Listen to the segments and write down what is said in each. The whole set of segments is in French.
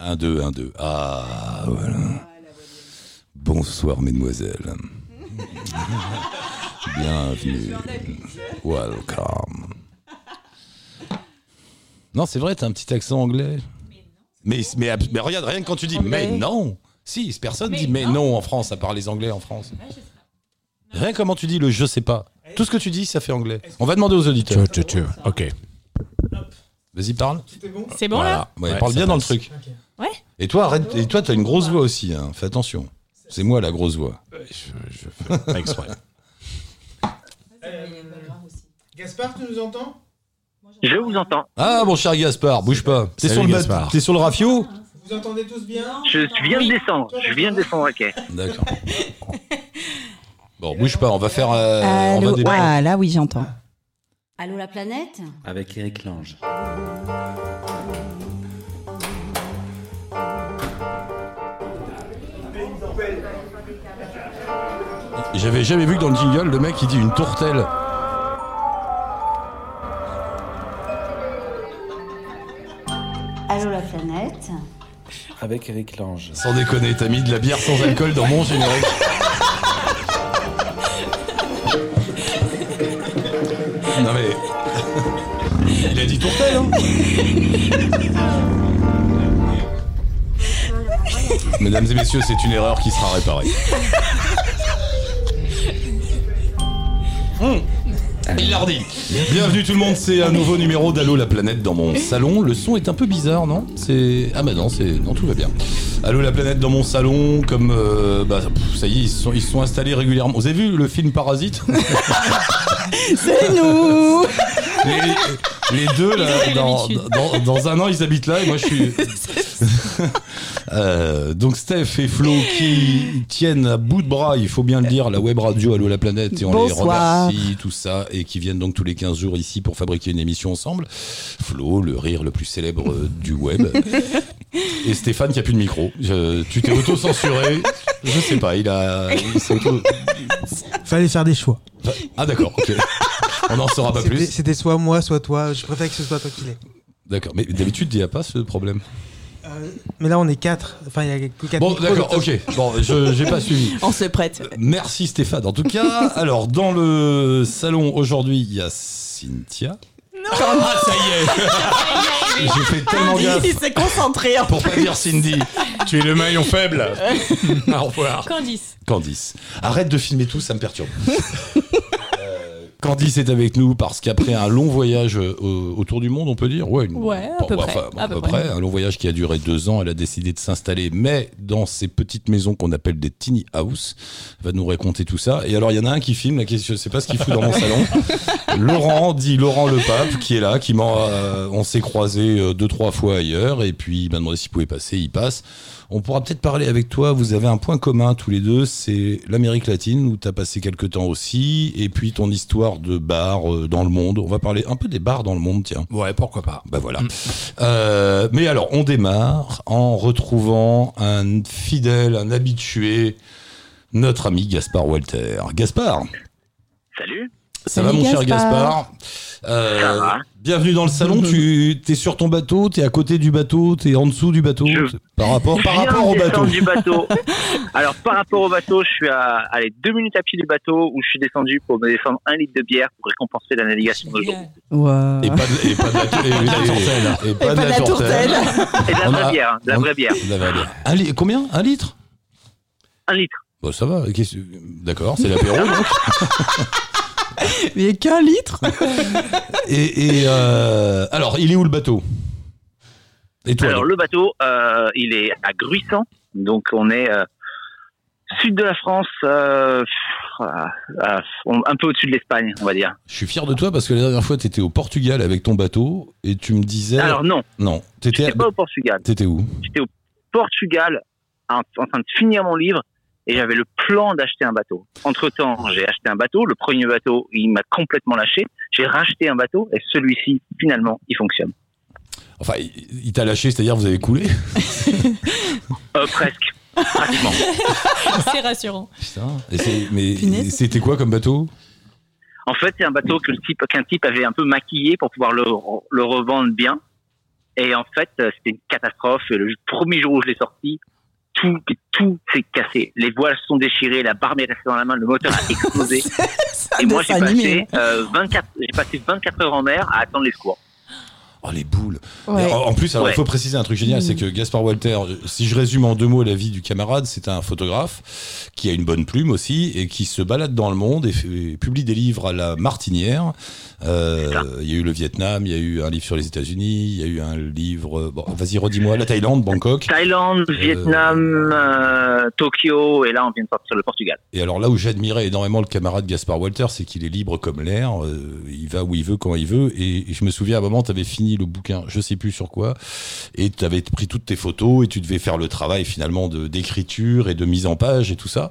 1, 2, 1, 2. Ah, voilà. Bonsoir, mesdemoiselles. Bienvenue. Welcome. Non, c'est vrai, t'as un petit accent anglais. Mais, mais, mais regarde, rien que quand tu dis mais non. Si, personne dit mais non en France, à part les Anglais en France. Rien comment tu dis le je sais pas. Tout ce que tu dis, ça fait anglais. On va demander aux auditeurs. Ok. Vas-y, parle. C'est bon là Voilà. Ouais, Ouais, parle bien dans le truc. Ouais. Et toi, arrête. Et toi, t'as une grosse voix aussi. Hein. Fais attention. C'est moi la grosse voix. Je, je fais pas exprès. Gaspard, tu nous entends? Je vous entends. Ah, mon cher Gaspard, bouge pas. T'es sur, le sur le rafio? Vous entendez tous bien? Je viens de descendre. Je viens de descendre, ok. D'accord. Bon, bouge pas. On va faire. euh, on va. Ah, là, oui, j'entends. Allô la planète? Avec Eric Lange. J'avais jamais vu que dans le jingle, le mec il dit une tourtelle. Allô la planète? Avec Eric Lange. Sans déconner, t'as mis de la bière sans alcool dans mon générique. mais. Il a dit tourtelle, hein Mesdames et messieurs, c'est une erreur qui sera réparée. Hum. Il l'a redit. Bienvenue tout le monde, c'est un nouveau numéro d'Allo la planète dans mon salon. Le son est un peu bizarre, non? C'est ah bah non, c'est non tout va bien. Allo la planète dans mon salon, comme euh, bah pff, ça y est, ils se sont ils se sont installés régulièrement. Vous avez vu le film Parasite? C'est nous les, les deux là, dans, dans, dans un an ils habitent là et moi je suis. Euh, donc Steph et Flo qui tiennent à bout de bras, il faut bien le dire, la web radio Allo la planète et on Bonsoir. les remercie tout ça et qui viennent donc tous les 15 jours ici pour fabriquer une émission ensemble. Flo, le rire le plus célèbre du web. Et Stéphane qui a plus de micro. Je- tu t'es auto-censuré. Je sais pas, il a. il auto- Fallait faire des choix. Ah d'accord, ok. On n'en saura pas plus. C'était soit moi, soit toi. Je préfère que ce soit toi qui l'ait. D'accord, mais d'habitude il n'y a pas ce problème. Euh, mais là, on est quatre. Enfin, il y a que quatre Bon, d'accord, ok. Bon, je j'ai pas suivi. On se prête. Merci Stéphane. En tout cas, alors dans le salon aujourd'hui, il y a Cynthia. Non Ah, ça y est J'ai fait tellement gaffe Il s'est concentré. en pour pas dire Cindy. tu es le maillon faible. Au revoir. Candice. Candice. Arrête de filmer tout, ça me perturbe. Candice est avec nous parce qu'après un long voyage euh, au- autour du monde, on peut dire Ouais, une- Ouais, à peu près, enfin, à à peu près. près. Un long voyage qui a duré deux ans. Elle a décidé de s'installer, mais dans ces petites maisons qu'on appelle des tiny house. Elle va nous raconter tout ça. Et alors, il y en a un qui filme, là, qui- je sais pas ce qu'il fout dans mon salon. Laurent, dit Laurent Le Pape, qui est là, qui m'a, euh, on s'est croisé euh, deux, trois fois ailleurs. Et puis, il m'a demandé s'il pouvait passer. Il passe. On pourra peut-être parler avec toi. Vous avez un point commun tous les deux, c'est l'Amérique latine où tu as passé quelques temps aussi, et puis ton histoire de bar euh, dans le monde. On va parler un peu des bars dans le monde, tiens. Ouais, pourquoi pas. Bah voilà. Euh, mais alors, on démarre en retrouvant un fidèle, un habitué, notre ami Gaspard Walter. Gaspard, Salut. Ça Salut, va mon cher Gaspard. Euh, Ça va. Bienvenue dans le salon. tu es sur ton bateau, tu es à côté du bateau, tu es en dessous du bateau. Je- Par rapport, par Je viens rapport de au bateau. descendre du bateau. Alors, par rapport au bateau, je suis à allez, deux minutes à pied du bateau où je suis descendu pour me descendre un litre de bière pour récompenser la navigation de jour. Ouais. Et pas de, et pas de la, et- et- et- et pas de la tourtelle. Et de la On vraie a- bière, hein, de la on- vraie bière. De la vraie bière. Un li- combien? Un litre? Un litre. Bon, ça va. qu'est-ce- D'accord, c'est l'apéro donc. Mais qu'un litre? Et, et, euh, alors, il est où le bateau? Et toi Alors, le bateau, euh, il est à Gruissant. Donc, on est euh, sud de la France, euh, euh, un peu au-dessus de l'Espagne, on va dire. Je suis fier de toi parce que la dernière fois, tu étais au Portugal avec ton bateau et tu me disais. Alors, non, non, t'étais j'étais pas au Portugal. t'étais où? J'étais au Portugal en, en train de finir mon livre et j'avais le plan d'acheter un bateau. Entre-temps, j'ai acheté un bateau. Le premier bateau, il m'a complètement lâché. J'ai racheté un bateau et celui-ci, finalement, il fonctionne. Enfin, il, t'a lâché, c'est-à-dire vous avez coulé Euh, presque. Pratiquement. C'est rassurant. Putain. Mais c'était quoi comme bateau? En fait, c'est un bateau type, qu'un type avait un peu maquillé pour pouvoir le, le revendre bien. Et en fait, euh, c'était une catastrophe. Le premier jour où je l'ai sorti, tout, tout s'est cassé. Les voiles se sont déchirées, la barre m'est restée dans la main, le moteur a explosé. Et moi, j'ai dessin animé. passé, euh, 24, j'ai passé 24 heures en mer à attendre les secours. Oh, les boules. Ouais. En en plus, alors, il Ouais. faut préciser un truc génial, c'est que Gaspard Walter, euh, si je résume en deux mots la vie du camarade, c'est un photographe qui a une bonne plume aussi et qui se balade dans le monde et, fait- et publie des livres à la martinière. Euh. Il y a eu le Vietnam, il y a eu un livre sur les États-Unis, il y a eu un livre. euh, Bon, vas-y, redis-moi, la Thaïlande, Bangkok. Thaïlande, Vietnam, euh, Tokyo, et là, on vient de sortir le Portugal. Et alors là où j'admirais énormément le camarade Gaspard Walter, c'est qu'il est libre comme l'air, euh, il va où il veut, quand il veut. Et, et je me souviens à un moment, tu avais fini le bouquin, je sais plus sur quoi, et tu avais pris toutes tes photos et tu devais faire le travail finalement de d'écriture et de mise en page et tout ça.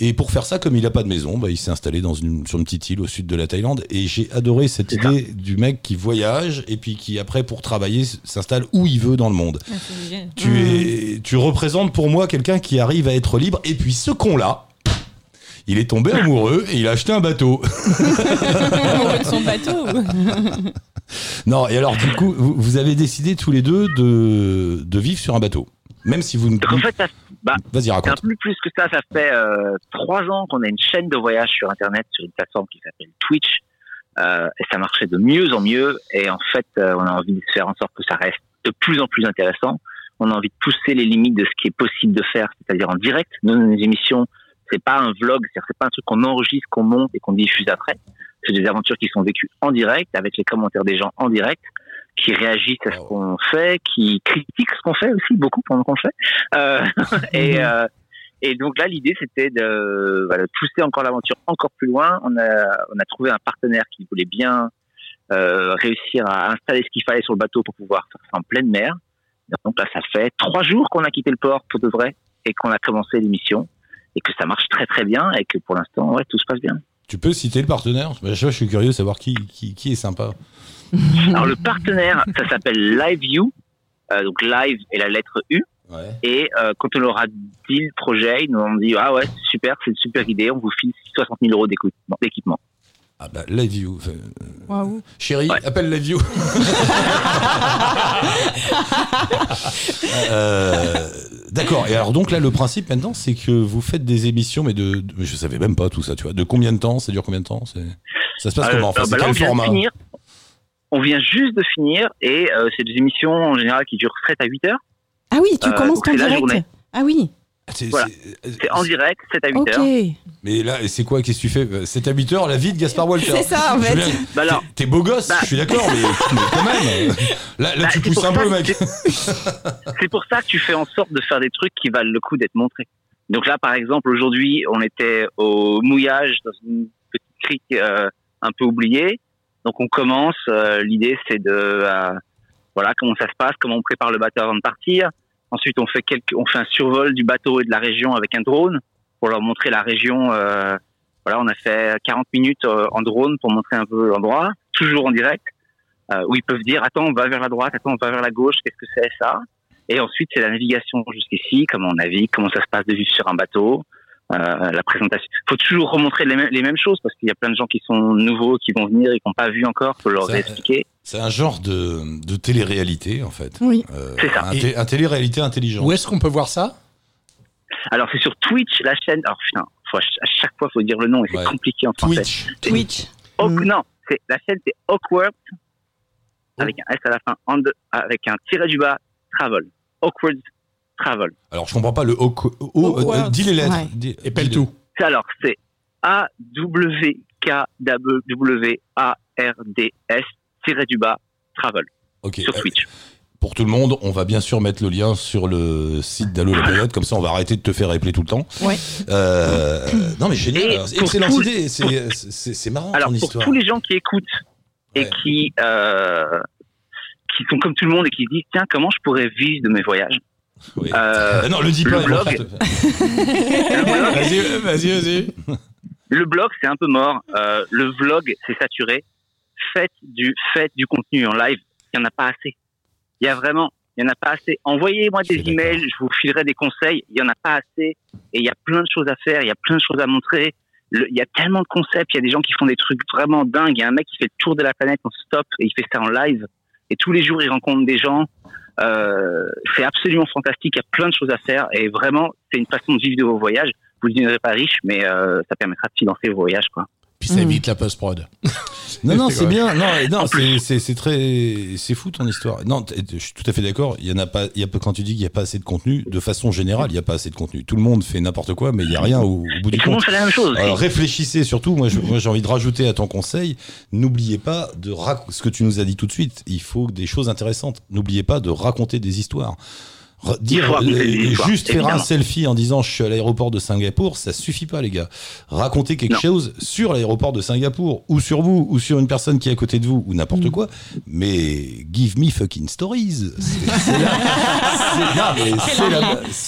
Et pour faire ça, comme il a pas de maison, bah, il s'est installé dans une, sur une petite île au sud de la Thaïlande. Et j'ai adoré cette idée du mec qui voyage et puis qui après pour travailler s'installe où il veut dans le monde. Ah. Tu, es, tu représentes pour moi quelqu'un qui arrive à être libre. Et puis ce con-là, il est tombé amoureux et il a acheté un bateau. Amoureux de son bateau. non, et alors du coup, vous, vous avez décidé tous les deux de, de vivre sur un bateau. Même si vous ne... En fait, ça, bah, Vas-y, c'est un raconte. peu plus que ça. Ça fait euh, trois ans qu'on a une chaîne de voyage sur Internet, sur une plateforme qui s'appelle Twitch. Euh, et ça marchait de mieux en mieux. Et en fait, euh, on a envie de faire en sorte que ça reste de plus en plus intéressant. On a envie de pousser les limites de ce qui est possible de faire, c'est-à-dire en direct. Nos, nos émissions, c'est pas un vlog, c'est-à-dire c'est pas un truc qu'on enregistre, qu'on monte et qu'on diffuse après. C'est des aventures qui sont vécues en direct, avec les commentaires des gens en direct, qui réagissent à ce Wow. qu'on fait, qui critiquent ce qu'on fait aussi beaucoup pendant qu'on le fait. Euh, et, euh, et donc là, l'idée, c'était de, voilà, de pousser encore l'aventure encore plus loin. On a, on a trouvé un partenaire qui voulait bien euh, réussir à installer ce qu'il fallait sur le bateau pour pouvoir faire ça en pleine mer. Donc là, ça fait trois jours qu'on a quitté le port pour de vrai et qu'on a commencé l'émission et que ça marche très très bien et que pour l'instant, ouais, tout se passe bien. Tu peux citer le partenaire? Je suis curieux de savoir qui, qui, qui est sympa. Alors le partenaire, ça s'appelle LiveU, euh, donc live et la lettre U. Ouais. Et euh, quand on leur a dit le projet, ils nous ont dit ah ouais super, c'est une super idée, on vous file 60 000 euros d'équipement. Ah bah, Live View. Euh. Chérie, Ouais. appelle Live View. Euh, D'accord. Et alors donc là, le principe maintenant, c'est que vous faites des émissions, mais de, de- je savais même pas tout ça, tu vois. De combien de temps? Ça dure combien de temps? C'est- Ça se passe Euh, comment? Enfin, bah là, on vient format? de finir. On vient juste de finir et euh, c'est des émissions en général qui durent 7 à 8 heures. Ah oui, tu Euh, commences la direct. journée. Ah oui, C'est- Voilà. c'est- en direct, 7 à 8 ok. heures. Mais là, c'est quoi Qu'est-ce que tu fais? C'est à 8 heures la vie de Gaspard Walter. C'est ça, en fait. Bah alors, T'es beau gosse, Bah- je suis d'accord, mais, mais quand même. Là, là Bah, tu pousses un peu, mec. c'est pour ça que tu fais en sorte de faire des trucs qui valent le coup d'être montrés. Donc là, par exemple, aujourd'hui, on était au mouillage dans une petite crique euh, un peu oubliée. Donc on commence. euh, L'idée, c'est de euh, voilà comment ça se passe, comment on prépare le bateau avant de partir. Ensuite, on fait quelques, on fait un survol du bateau et de la région avec un drone pour leur montrer la région. euh, voilà, on a fait 40 minutes euh, en drone pour montrer un peu l'endroit, toujours en direct, euh, où ils peuvent dire attends, on va vers la droite, attends, on va vers la gauche, qu'est-ce que c'est ça? Et ensuite, c'est la navigation jusqu'ici, comment on navigue, comment ça se passe de vivre sur un bateau, euh, la présentation. faut toujours remontrer les, mêmes- les mêmes choses parce qu'il y a plein de gens qui sont nouveaux, qui vont venir et qui n'ont pas vu encore, faut leur Ça, expliquer. C'est un genre de, de télé-réalité, en fait. Oui. Euh, C'est ça. Un, un télé-réalité intelligent. Où est-ce qu'on peut voir ça? Alors c'est sur Twitch, la chaîne. Alors putain, faut à ch- à chaque fois faut dire le nom et c'est Ouais. compliqué en français. Twitch. Twitch. Mm. Non, c'est la chaîne c'est Awkward avec un S à la fin, and, avec un tiret du bas, Travel. Awkward Travel. Alors, je comprends pas le O. o- euh, dis les lettres. Ouais. Dis- Épelle tout. Alors c'est A W K W A R D S tiret du bas Travel Ok. sur Euh, Twitch. Pour tout le monde, on va bien sûr mettre le lien sur le site d'Allo la planète, comme ça on va arrêter de te faire épeler tout le temps. Ouais. Euh, non mais génial, pour excellente idée, c'est- marrant Alors ton pour histoire. tous les gens qui écoutent et Ouais. qui euh, qui sont comme tout le monde et qui se disent tiens comment je pourrais vivre de mes voyages? Oui. Euh, Ah non, le dis pas. blog. non, le blog, Vas-y, vas-y, vas-y. le blog, c'est un peu mort. Euh, le vlog c'est saturé. Faites du faites du contenu en live. Il y en a pas assez. Il y a vraiment il y en a pas assez. Envoyez-moi des emails, je vous filerai des conseils. Il y en a pas assez et il y a plein de choses à faire. Il y a plein de choses à montrer. Le- il y a tellement de concepts. Il y a des gens qui font des trucs vraiment dingues. Il y a un mec qui fait le tour de la planète en stop et il fait ça en live. et tous les jours il rencontre des gens. Euh, c'est absolument fantastique. Il y a plein de choses à faire et vraiment c'est une façon de vivre de vos voyages. Vous ne deviendrez pas riche, mais euh, ça permettra de financer vos voyages, quoi. Puis ça Mm. évite la post-prod. Non, non, C'est bien. Non, non, c'est- c'est c'est très, c'est fou ton histoire. Non, je suis tout à fait d'accord. Il y en a pas. Il y a pas quand tu dis qu'il n'y a pas assez de contenu. De façon générale, il n'y a pas assez de contenu. Tout le monde fait n'importe quoi, mais il n'y a rien au, au bout Et du tout le monde compte. fait la même chose. Alors réfléchissez surtout. Moi, j'ai envie de rajouter à ton conseil. N'oubliez pas de rac- ce que tu nous as dit tout de suite. Il faut des choses intéressantes. N'oubliez pas de raconter des histoires. Dire euh, histoires, juste faire un selfie en disant je suis à l'aéroport de Singapour, ça suffit pas les gars. Racontez quelque Non. chose sur l'aéroport de Singapour ou sur vous ou sur une personne qui est à côté de vous ou n'importe quoi. Mais give me fucking stories. C'est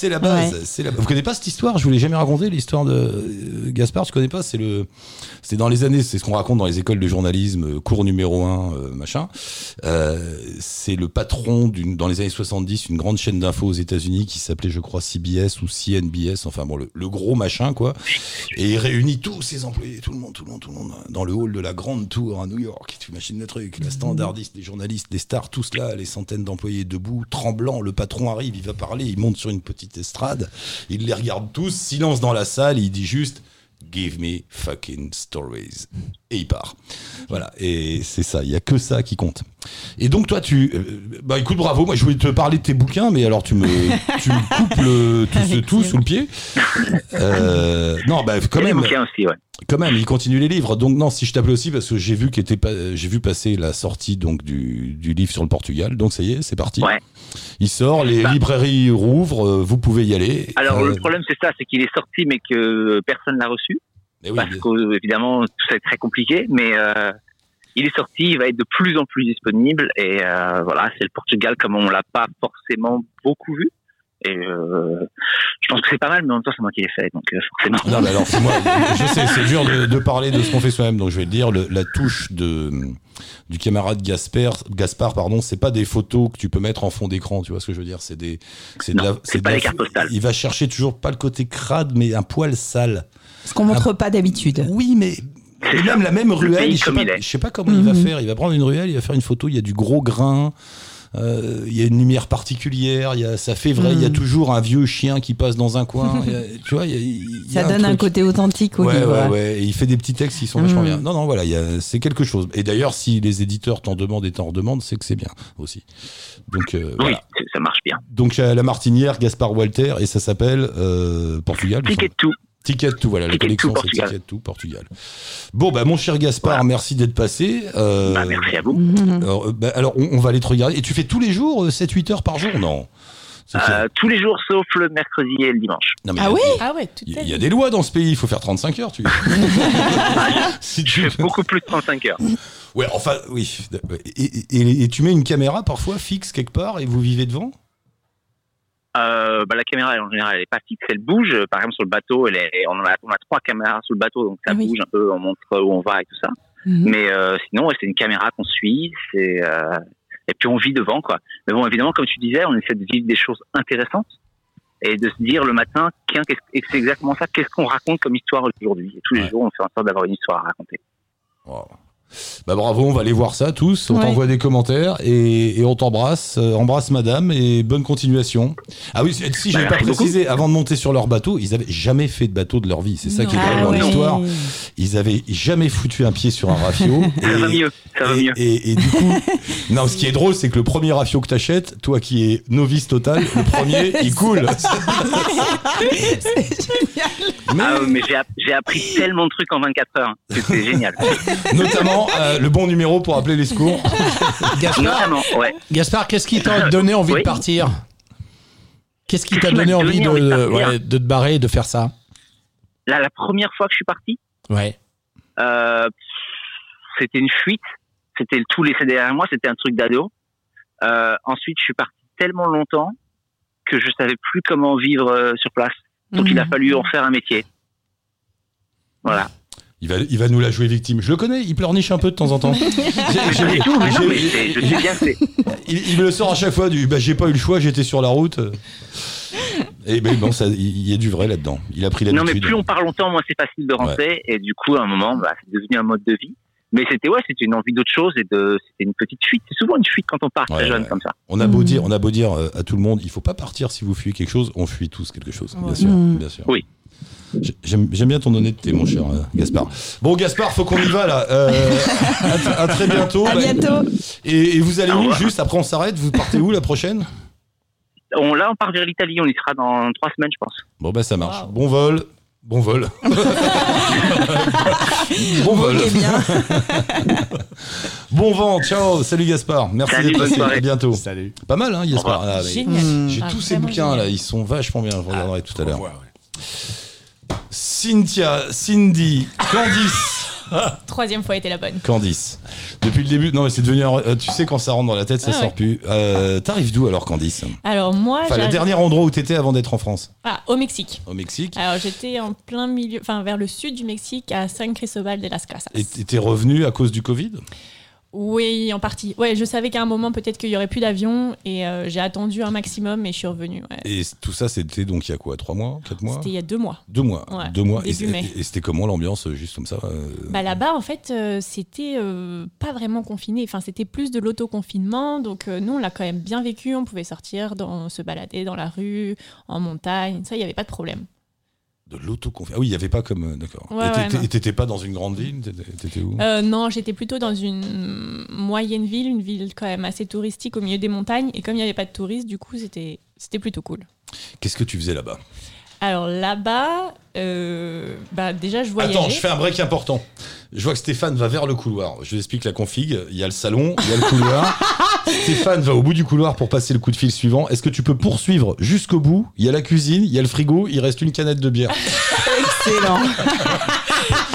la, base. Ouais. La- Vous connaissez pas cette histoire? Je vous l'ai jamais raconté l'histoire de euh, Gaspard. Tu connais pas? C'est le, c'est dans les années, c'est ce qu'on raconte dans les écoles de journalisme, euh, cours numéro 1, machin. Euh, c'est le patron d'une, dans les années 70, une grande chaîne d'infos aux États-Unis qui s'appelait, je crois, CBS ou CNBS, enfin bon, le, gros machin, quoi. Et il réunit tous ses employés, tout le monde, tout le monde, tout le monde, dans le hall de la grande tour à New York. Tu imagines le truc, la standardiste, les journalistes, les stars, tous là, les centaines d'employés debout, tremblants. Le patron arrive, il va parler, il monte sur une petite estrade, il les regarde tous, silence dans la salle, il dit juste. Give me fucking stories. Et il part. Voilà. Et c'est ça. Il y a que ça qui compte. Et donc, toi, tu. euh, bah, écoute, bravo. Moi, je voulais te parler de tes bouquins, mais alors, tu me, tu me coupes le, tout, ce, sous le pied. Euh, non, bah, quand Et les même. bouquins aussi, ouais. Quand même, il continue les livres. Donc non, si je t'appelais aussi parce que j'ai vu qu'était pas, j'ai vu passer la sortie donc du, du livre sur le Portugal. Donc ça y est, c'est parti. Ouais. Il sort, les Bah. librairies rouvrent, euh, vous pouvez y aller. Alors Euh, le problème c'est ça, c'est qu'il est sorti mais que personne l'a reçu mais oui, parce mais- que évidemment tout ça est très compliqué, mais euh, il est sorti, il va être de plus en plus disponible et euh, voilà, c'est le Portugal comme on l'a pas forcément beaucoup vu. Et euh, je pense que c'est pas mal, mais en même temps c'est moi qui l'ai fait, donc forcément. Non, mais alors, c'est moi, je sais, c'est dur de, de parler de ce qu'on fait soi-même, donc je vais te dire, le- la touche de, du camarade Gasper, Gaspard, pardon, c'est pas des photos que tu peux mettre en fond d'écran, tu vois ce que je veux dire, c'est des, c'est de la, c'est de pas la- les cartes postales. Il va chercher toujours pas le côté crade, mais un poil sale. Ce qu'on montre pas d'habitude. Oui, mais C'est et même la même Le ruelle, je sais, pas, je sais pas comment il va Mhm. faire. Il va prendre une ruelle, il va faire une photo, il y a du gros grain, euh, il y a une lumière particulière, il y a, ça fait vrai, il y a Mhm. toujours un vieux chien qui passe dans un coin. il y a- tu vois, il y a- il y a Ça donne un côté authentique au Ouais, livre. ouais, ouais. Et il fait des petits textes qui sont vachement Mhm. bien. Non, non, voilà, c'est quelque chose. Et d'ailleurs, si les éditeurs t'en demandent et t'en redemandent, c'est que c'est bien aussi. Donc, euh, Oui, voilà. ça marche bien. Donc, à la Martinière, Gaspard Walter, et ça s'appelle euh, Portugal. Ticket semble. tout. Ticket tout, voilà, la collection c'est. Ticket tout Portugal. Bon, bah, mon cher Gaspard, Voilà. merci d'être passé. Euh, Bah, merci à vous. Alors, euh, bah, alors, on, on va aller te regarder. Et tu fais tous les jours, 7-8 heures par jour Non? Euh, tous les jours sauf le mercredi et le dimanche. non, mais Ah oui Ah ouais, Il y, a- il y a des lois dans ce pays, il faut faire 35 heures. Tu... si Je tu... fais beaucoup plus de 35 heures. Ouais, enfin, oui. Et, et- et tu mets une caméra parfois fixe quelque part et vous vivez devant? Euh, bah, la caméra, en général, elle est pas fixe, elle bouge. Par exemple, sur le bateau, elle est, on, a, on a trois caméras sur le bateau, donc ça Ah oui. bouge un peu, on montre où on va et tout ça. Mhm. Mais euh, sinon, ouais, c'est une caméra qu'on suit, c'est euh, et puis on vit devant, quoi. Mais bon, évidemment, comme tu disais, on essaie de vivre des choses intéressantes et de se dire le matin, tiens, c'est exactement ça, qu'est-ce qu'on raconte comme histoire aujourd'hui. Et tous les Ouais. jours, on fait en sorte d'avoir une histoire à raconter. Wow. Bah bravo, on va aller voir ça tous. On Ouais. t'envoie des commentaires et, et on t'embrasse. Euh, embrasse madame et bonne continuation. Ah oui, si si j'avais Bah, pas précisé, avant de monter sur leur bateau, ils avaient jamais fait de bateau de leur vie. C'est ça qui est drôle Ah dans ouais. l'histoire. Ils avaient jamais foutu un pied sur un rafio. Ça va et, mieux, ça va et, mieux. et- et du coup, non, ce qui est drôle, c'est que le premier rafio que t'achètes, toi qui es novice total, le premier, il coule. Mais, Ah, mais j'ai app- j'ai appris tellement de trucs en 24 heures. C'était génial. notamment euh, le bon numéro pour appeler les secours. Gaspard, Notamment, ouais. Gaspard qu'est-ce qui t'a donné envie Oui. de partir? Qu'est-ce qui t'a donné envie de, donné envie de partir ouais, de te barrer et de faire ça? Là, la première fois que je suis parti, Ouais. Euh, c'était une fuite. C'était le tout laissé derrière moi. C'était un truc d'ado. Euh, ensuite, je suis parti tellement longtemps que je savais plus comment vivre euh, sur place. Donc, il a Mhm. fallu en faire un métier. Voilà. Il va, il va nous la jouer victime. Je le connais, il pleurniche un peu de temps en temps. J'ai- j'ai- Pas du tout, mais non, j'ai- mais c'est- je sais bien il, il me le sort à chaque fois du bah, j'ai pas eu le choix, j'étais sur la route. Et mais bon, ça, il y a du vrai là-dedans. Il a pris Non, mais l'habitude. plus on part longtemps, moins c'est facile de rentrer. Et du coup, à un moment, bah, c'est devenu un mode de vie. Mais c'était ouais, c'était une envie d'autre chose et de, c'était une petite fuite. C'est souvent une fuite quand on part Ouais, très jeune ouais. comme ça. On a beau Mm. dire, on a beau dire euh, à tout le monde, il faut pas partir si vous fuyez quelque chose. On fuit tous quelque chose, bien sûr, Mm. bien sûr. Oui. J'ai- J'aime j'aime bien ton honnêteté, mon cher euh, Gaspard. Bon, Gaspard, faut qu'on y va là. Euh, à, très bientôt. À Bah, bientôt. et, et vous allez où. Juste après, on s'arrête? Vous partez où la prochaine? On, là, on part vers l'Italie. On y sera dans trois semaines, je pense. Bon, bah ça marche. Wow. Bon vol. Bon vol. bon vol. Bien. Bon vent. Ciao. Salut Gaspard. Merci d'être passé. À bientôt. Salut. Pas mal, hein, Gaspard. Ah. J'ai Ah, tous ces bouquins là. Ils sont vachement bien. Je regarderai tout à l'heure. Cynthia, Cindy, Candice. Troisième fois était la bonne. Candice. Depuis le début, non mais c'est devenu. un- euh, tu sais quand ça rentre dans la tête, ça Ah sort ouais. plus. Euh, T'arrives d'où alors, Candice Alors moi, Enfin, le j'arrive- dernier endroit où t'étais avant d'être en France, ah, au Mexique. au Mexique. Alors j'étais en plein milieu, enfin vers le sud du Mexique, à San Cristobal de las Casas. Et t'es revenu à cause du Covid? Oui, en partie. Ouais, je savais qu'à un moment peut-être qu'il y aurait plus d'avion et euh, j'ai attendu un maximum et je suis revenue. ouais. Et tout ça, c'était donc il y a quoi Trois mois Quatre mois? C'était il y a deux mois. Deux mois. Ouais, Deux mois. Et, et- et c'était comment l'ambiance, juste comme ça euh, Bah là-bas, en fait, euh, c'était euh, pas vraiment confiné. Enfin, c'était plus de l'autoconfinement. Donc, euh, nous, on l'a quand même bien vécu. On pouvait sortir, dans, se balader dans la rue, en montagne. Ça, il n'y avait pas de problème. De l'autoconfinement. Ah oui, il n'y avait pas comme. euh, D'accord. Ouais, et ouais, t'étais- pas dans une grande ville T'étais où? Euh, non, j'étais plutôt dans une moyenne ville, une ville quand même assez touristique au milieu des montagnes. Et comme il n'y avait pas de touristes, du coup, c'était c'était plutôt cool. Qu'est-ce que tu faisais là-bas? Alors là-bas, euh, bah, déjà, je voyageais. Attends, je fais un break important. Je vois que Stéphane va vers le couloir. Je vous explique la config. Il y a le salon, il y a le couloir. Stéphane va au bout du couloir pour passer le coup de fil suivant. Est-ce que tu peux poursuivre jusqu'au bout? Il y a la cuisine, il y a le frigo, il reste une canette de bière. Excellent.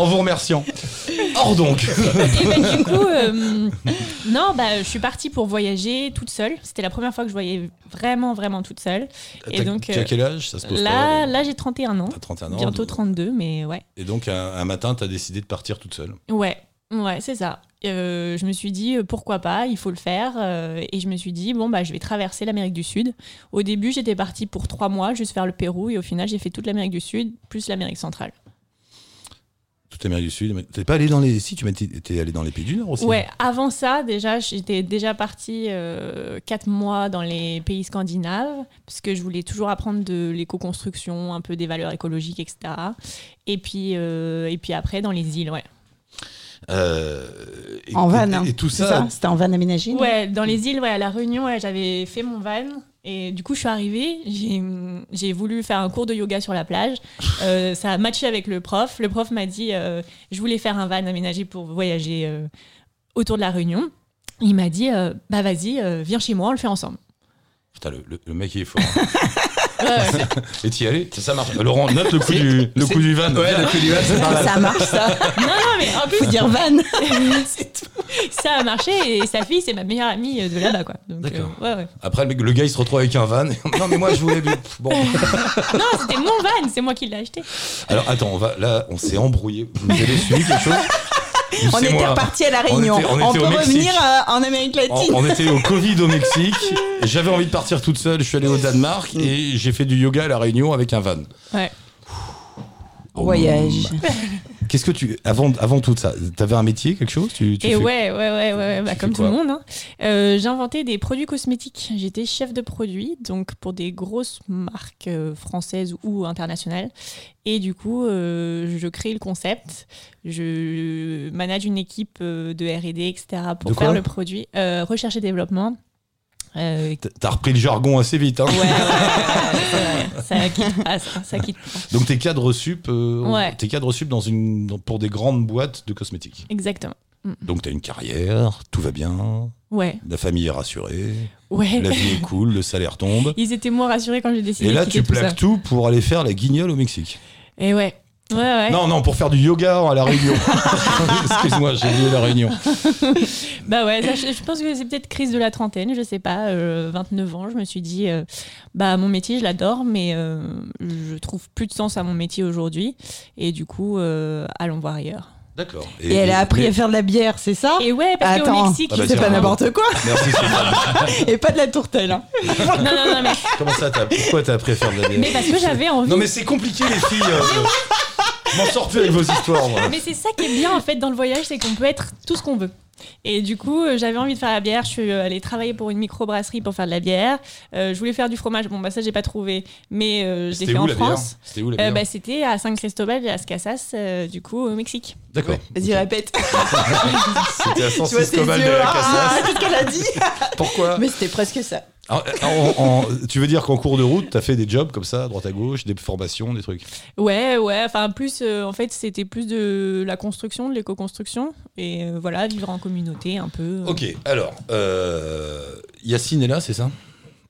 En vous remerciant. Or donc. Et ben, du coup, euh, non, bah, je suis partie pour voyager toute seule. C'était la première fois que je voyais vraiment, vraiment toute seule. Et donc, tu as euh, quel âge? Ça se pose Là, pas. là j'ai 31 ans. T'as 31 ans. Bientôt donc- 32, mais ouais. Et donc un, un matin, t'as décidé de partir toute seule. Ouais, ouais, c'est ça. Euh, je me suis dit euh, pourquoi pas, il faut le faire. euh, et je me suis dit bon bah je vais traverser l'Amérique du Sud. Au début j'étais partie pour trois mois juste faire le Pérou et au final j'ai fait toute l'Amérique du Sud plus l'Amérique centrale. Toute l'Amérique du Sud. T'es pas allé dans les. Si, tu t'es allé dans les pays du Nord aussi. Ouais, avant ça déjà j'étais déjà partie euh, quatre mois dans les pays scandinaves parce que je voulais toujours apprendre de l'éco-construction, un peu des valeurs écologiques, etc. Et puis euh, et puis après dans les îles, ouais. Euh, et- En van. et- hein. Et, tout ça. C'était en van aménagé Ouais, dans les îles, ouais, à La Réunion, ouais, j'avais fait mon van. Et du coup, je suis arrivée, j'ai, voulu faire un cours de yoga sur la plage. Euh, ça a matché avec le prof. Le prof m'a dit, euh, je voulais faire un van aménagé pour voyager euh, autour de La Réunion. Il m'a dit, bah vas-y, viens chez moi, on le fait ensemble. Putain, le, le- le mec il est fort. hein. Et t'y allais ça, marche. Laurent, note le coup du, le coup du van. Ouais, le coup du van, c'est pas mal. Ça marche ça. non, non, mais en Faut plus, dire van. ça a marché et sa fille, c'est ma meilleure amie de là-bas, quoi. Donc, D'accord. euh, ouais, ouais. Après, le, gars, il se retrouve avec un van. non, mais moi, je voulais. Bon. Non, c'était mon van, c'est moi qui l'ai acheté. Alors, attends, on va, là, on s'est embrouillé. Vous avez suivi quelque chose? On était moi reparti à la On Réunion. était- on On, était peut revenir euh, en Amérique on, latine. on était au Covid au Mexique. J'avais envie de partir toute seule. Je suis allé au Danemark et j'ai fait du yoga à La Réunion avec un van. Ouais. Voyage. Qu'est-ce que tu. Avant, avant tout ça, t'avais un métier, quelque chose? Tu, tu Et fais- ouais, ouais, ouais, ouais, bah, comme tout le monde. hein. Euh, J'inventais des produits cosmétiques. J'étais chef de produit, donc pour des grosses marques euh, françaises ou internationales. Et du coup, euh, je crée le concept, je manage une équipe euh, de R&D, etc. pour De faire le produit. Recherche et développement. Euh, T'as- repris le jargon assez vite. Hein. ouais, ça quitte pas, ça, ça quitte pas. Donc t'es cadre sup, euh, t'es sup dans une, dans- pour des grandes boîtes de cosmétiques. Exactement. Donc t'as une carrière, tout va bien, Ouais, la famille est rassurée, ouais. la vie est cool, le salaire tombe. Ils étaient moins rassurés quand j'ai décidé Et là de tu tout plaques ça. tout pour aller faire la guignole au Mexique. Et ouais. Ouais, ouais. Non, non, pour faire du yoga à la Réunion. Excuse-moi, j'ai oublié la Réunion. Bah ouais, ça, je, je pense que c'est peut-être crise de la trentaine, je sais pas, euh, 29 ans, je me suis dit, euh, bah mon métier, je l'adore, mais euh, je trouve plus de sens à mon métier aujourd'hui, et du coup, euh, allons voir ailleurs. D'accord. Et elle a appris mais- à faire de la bière, c'est ça? Et ouais, parce qu'au Attends. Mexique, Ah bah C'est pas n'importe quoi. Merci. Et pas de la tourtelle. hein. non, non, non, mais, Comment ça, t'as- pourquoi t'as appris à faire de la bière? Mais parce que j'avais envie. Non mais c'est compliqué les filles. Je m'en sors plus avec vos histoires, moi. Mais c'est ça qui est bien en fait dans le voyage, c'est qu'on peut être tout ce qu'on veut. Et du coup, euh, j'avais envie de faire la bière. Je suis euh, allée travailler pour une microbrasserie pour faire de la bière. Euh, je voulais faire du fromage. Bon, bah ça, j'ai pas trouvé. Mais euh, je l'ai C'était fait où en la bière France. C'était où la Euh, bière bah, C'était à San Cristobal et à Casas, euh, du coup, au Mexique. D'accord. Vas-y, répète. C'était à San Cristobal de yeux. la Ah, Casas. Qu'est-ce qu'elle a dit Pourquoi Mais c'était presque ça. En- en- Tu veux dire qu'en cours de route, t'as fait des jobs comme ça, droite à gauche, des formations, des trucs? Ouais, ouais. Enfin, plus, euh, en fait, c'était plus de la construction, de l'éco-construction. Et euh, voilà, vivre en communauté un peu. Ok, alors, euh, Yacine est là, c'est ça?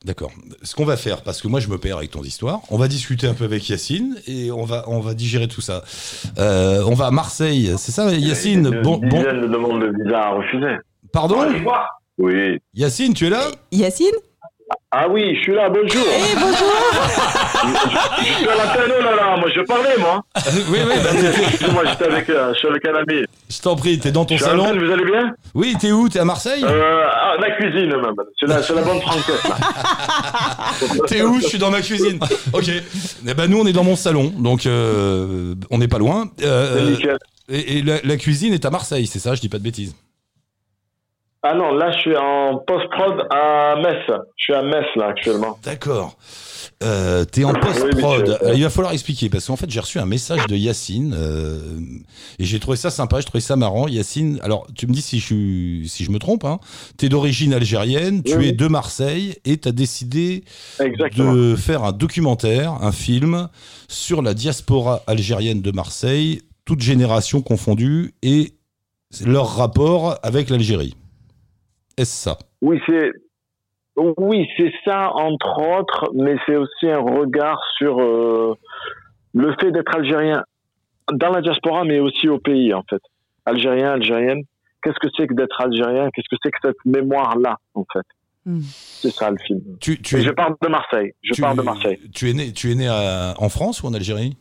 D'accord. Ce qu'on va faire, parce que moi je me perds avec ton histoire, on va discuter un peu avec Yacine et on va, on va digérer tout ça. Euh, on va à Marseille, c'est ça Yacine? Une bon, bon, dizaine de demandes de visa à refuser. Pardon? Oui. Yacine, tu es là? Yacine? Ah oui, je suis là, bonjour. Eh, bonjour Je suis à l'antenne, oh là là, moi je parlais, moi. Oui, oui, bah, t'es- moi j'étais avec, euh, je suis avec un ami. je t'en prie, t'es dans ton Je suis salon vous allez bien? Oui, t'es où? T'es à Marseille? Euh, ah, La cuisine, même. C'est la, c'est la bonne franquette, là. T'es où? Je suis dans ma cuisine. Ok. Eh ben nous on est dans mon salon, donc euh, on n'est pas loin. C'est Euh, nickel. et et la, la cuisine est à Marseille, c'est ça? Je dis pas de bêtises. Ah non, là je suis en post-prod à Metz. Je suis à Metz, là, actuellement. D'accord. Euh, T'es en post-prod. Euh, Il va falloir expliquer parce qu'en fait j'ai reçu un message de Yacine euh, et j'ai trouvé ça sympa, j'ai trouvé ça marrant. Yacine, alors tu me dis si je suis, si je me trompe. Hein, T'es d'origine algérienne, tu Oui, es de Marseille et t'as décidé Exactement. de faire un documentaire, un film sur la diaspora algérienne de Marseille, toutes générations confondues et leur rapport avec l'Algérie. Est-ce ça Oui, c'est oui, c'est ça entre autres, mais c'est aussi un regard sur euh, le fait d'être algérien dans la diaspora, mais aussi au pays en fait. Algérien, algérienne. Qu'est-ce que c'est que d'être algérien? Qu'est-ce que c'est que cette mémoire-là en fait? Hmm. C'est ça le film. tu, es, je parle de Marseille. Je tu- parle de Marseille. Tu es né, tu es né à- en France ou en Algérie?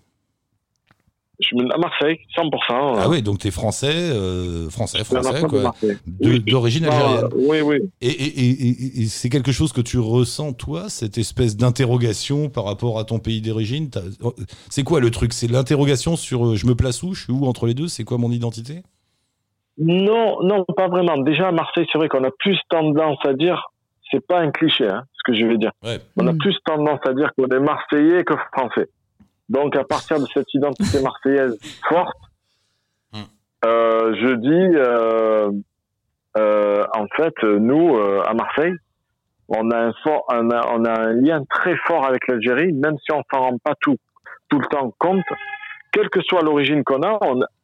Je suis à Marseille, 100%. Ah euh, oui, donc t'es français, euh, français, français, quoi, Oui. d'origine Ah, algérienne. oui, oui. Et, et- et- et- et c'est quelque chose que tu ressens, toi, cette espèce d'interrogation par rapport à ton pays d'origine? T'as- C'est quoi le truc? C'est l'interrogation sur euh, je me place où? Je suis où entre les deux? C'est quoi mon identité? Non, non, pas vraiment. Déjà à Marseille, c'est vrai qu'on a plus tendance à dire, c'est pas un cliché, hein, ce que je vais dire. Ouais. On a Mm. plus tendance à dire qu'on est Marseillais que Français. Donc à partir de cette identité marseillaise forte, Mm. euh, je dis, euh, euh, en fait, nous à Marseille, on a un fort, on a, on a un lien très fort avec l'Algérie, même si on s'en rend pas tout tout le temps compte. Quelle que soit l'origine qu'on a,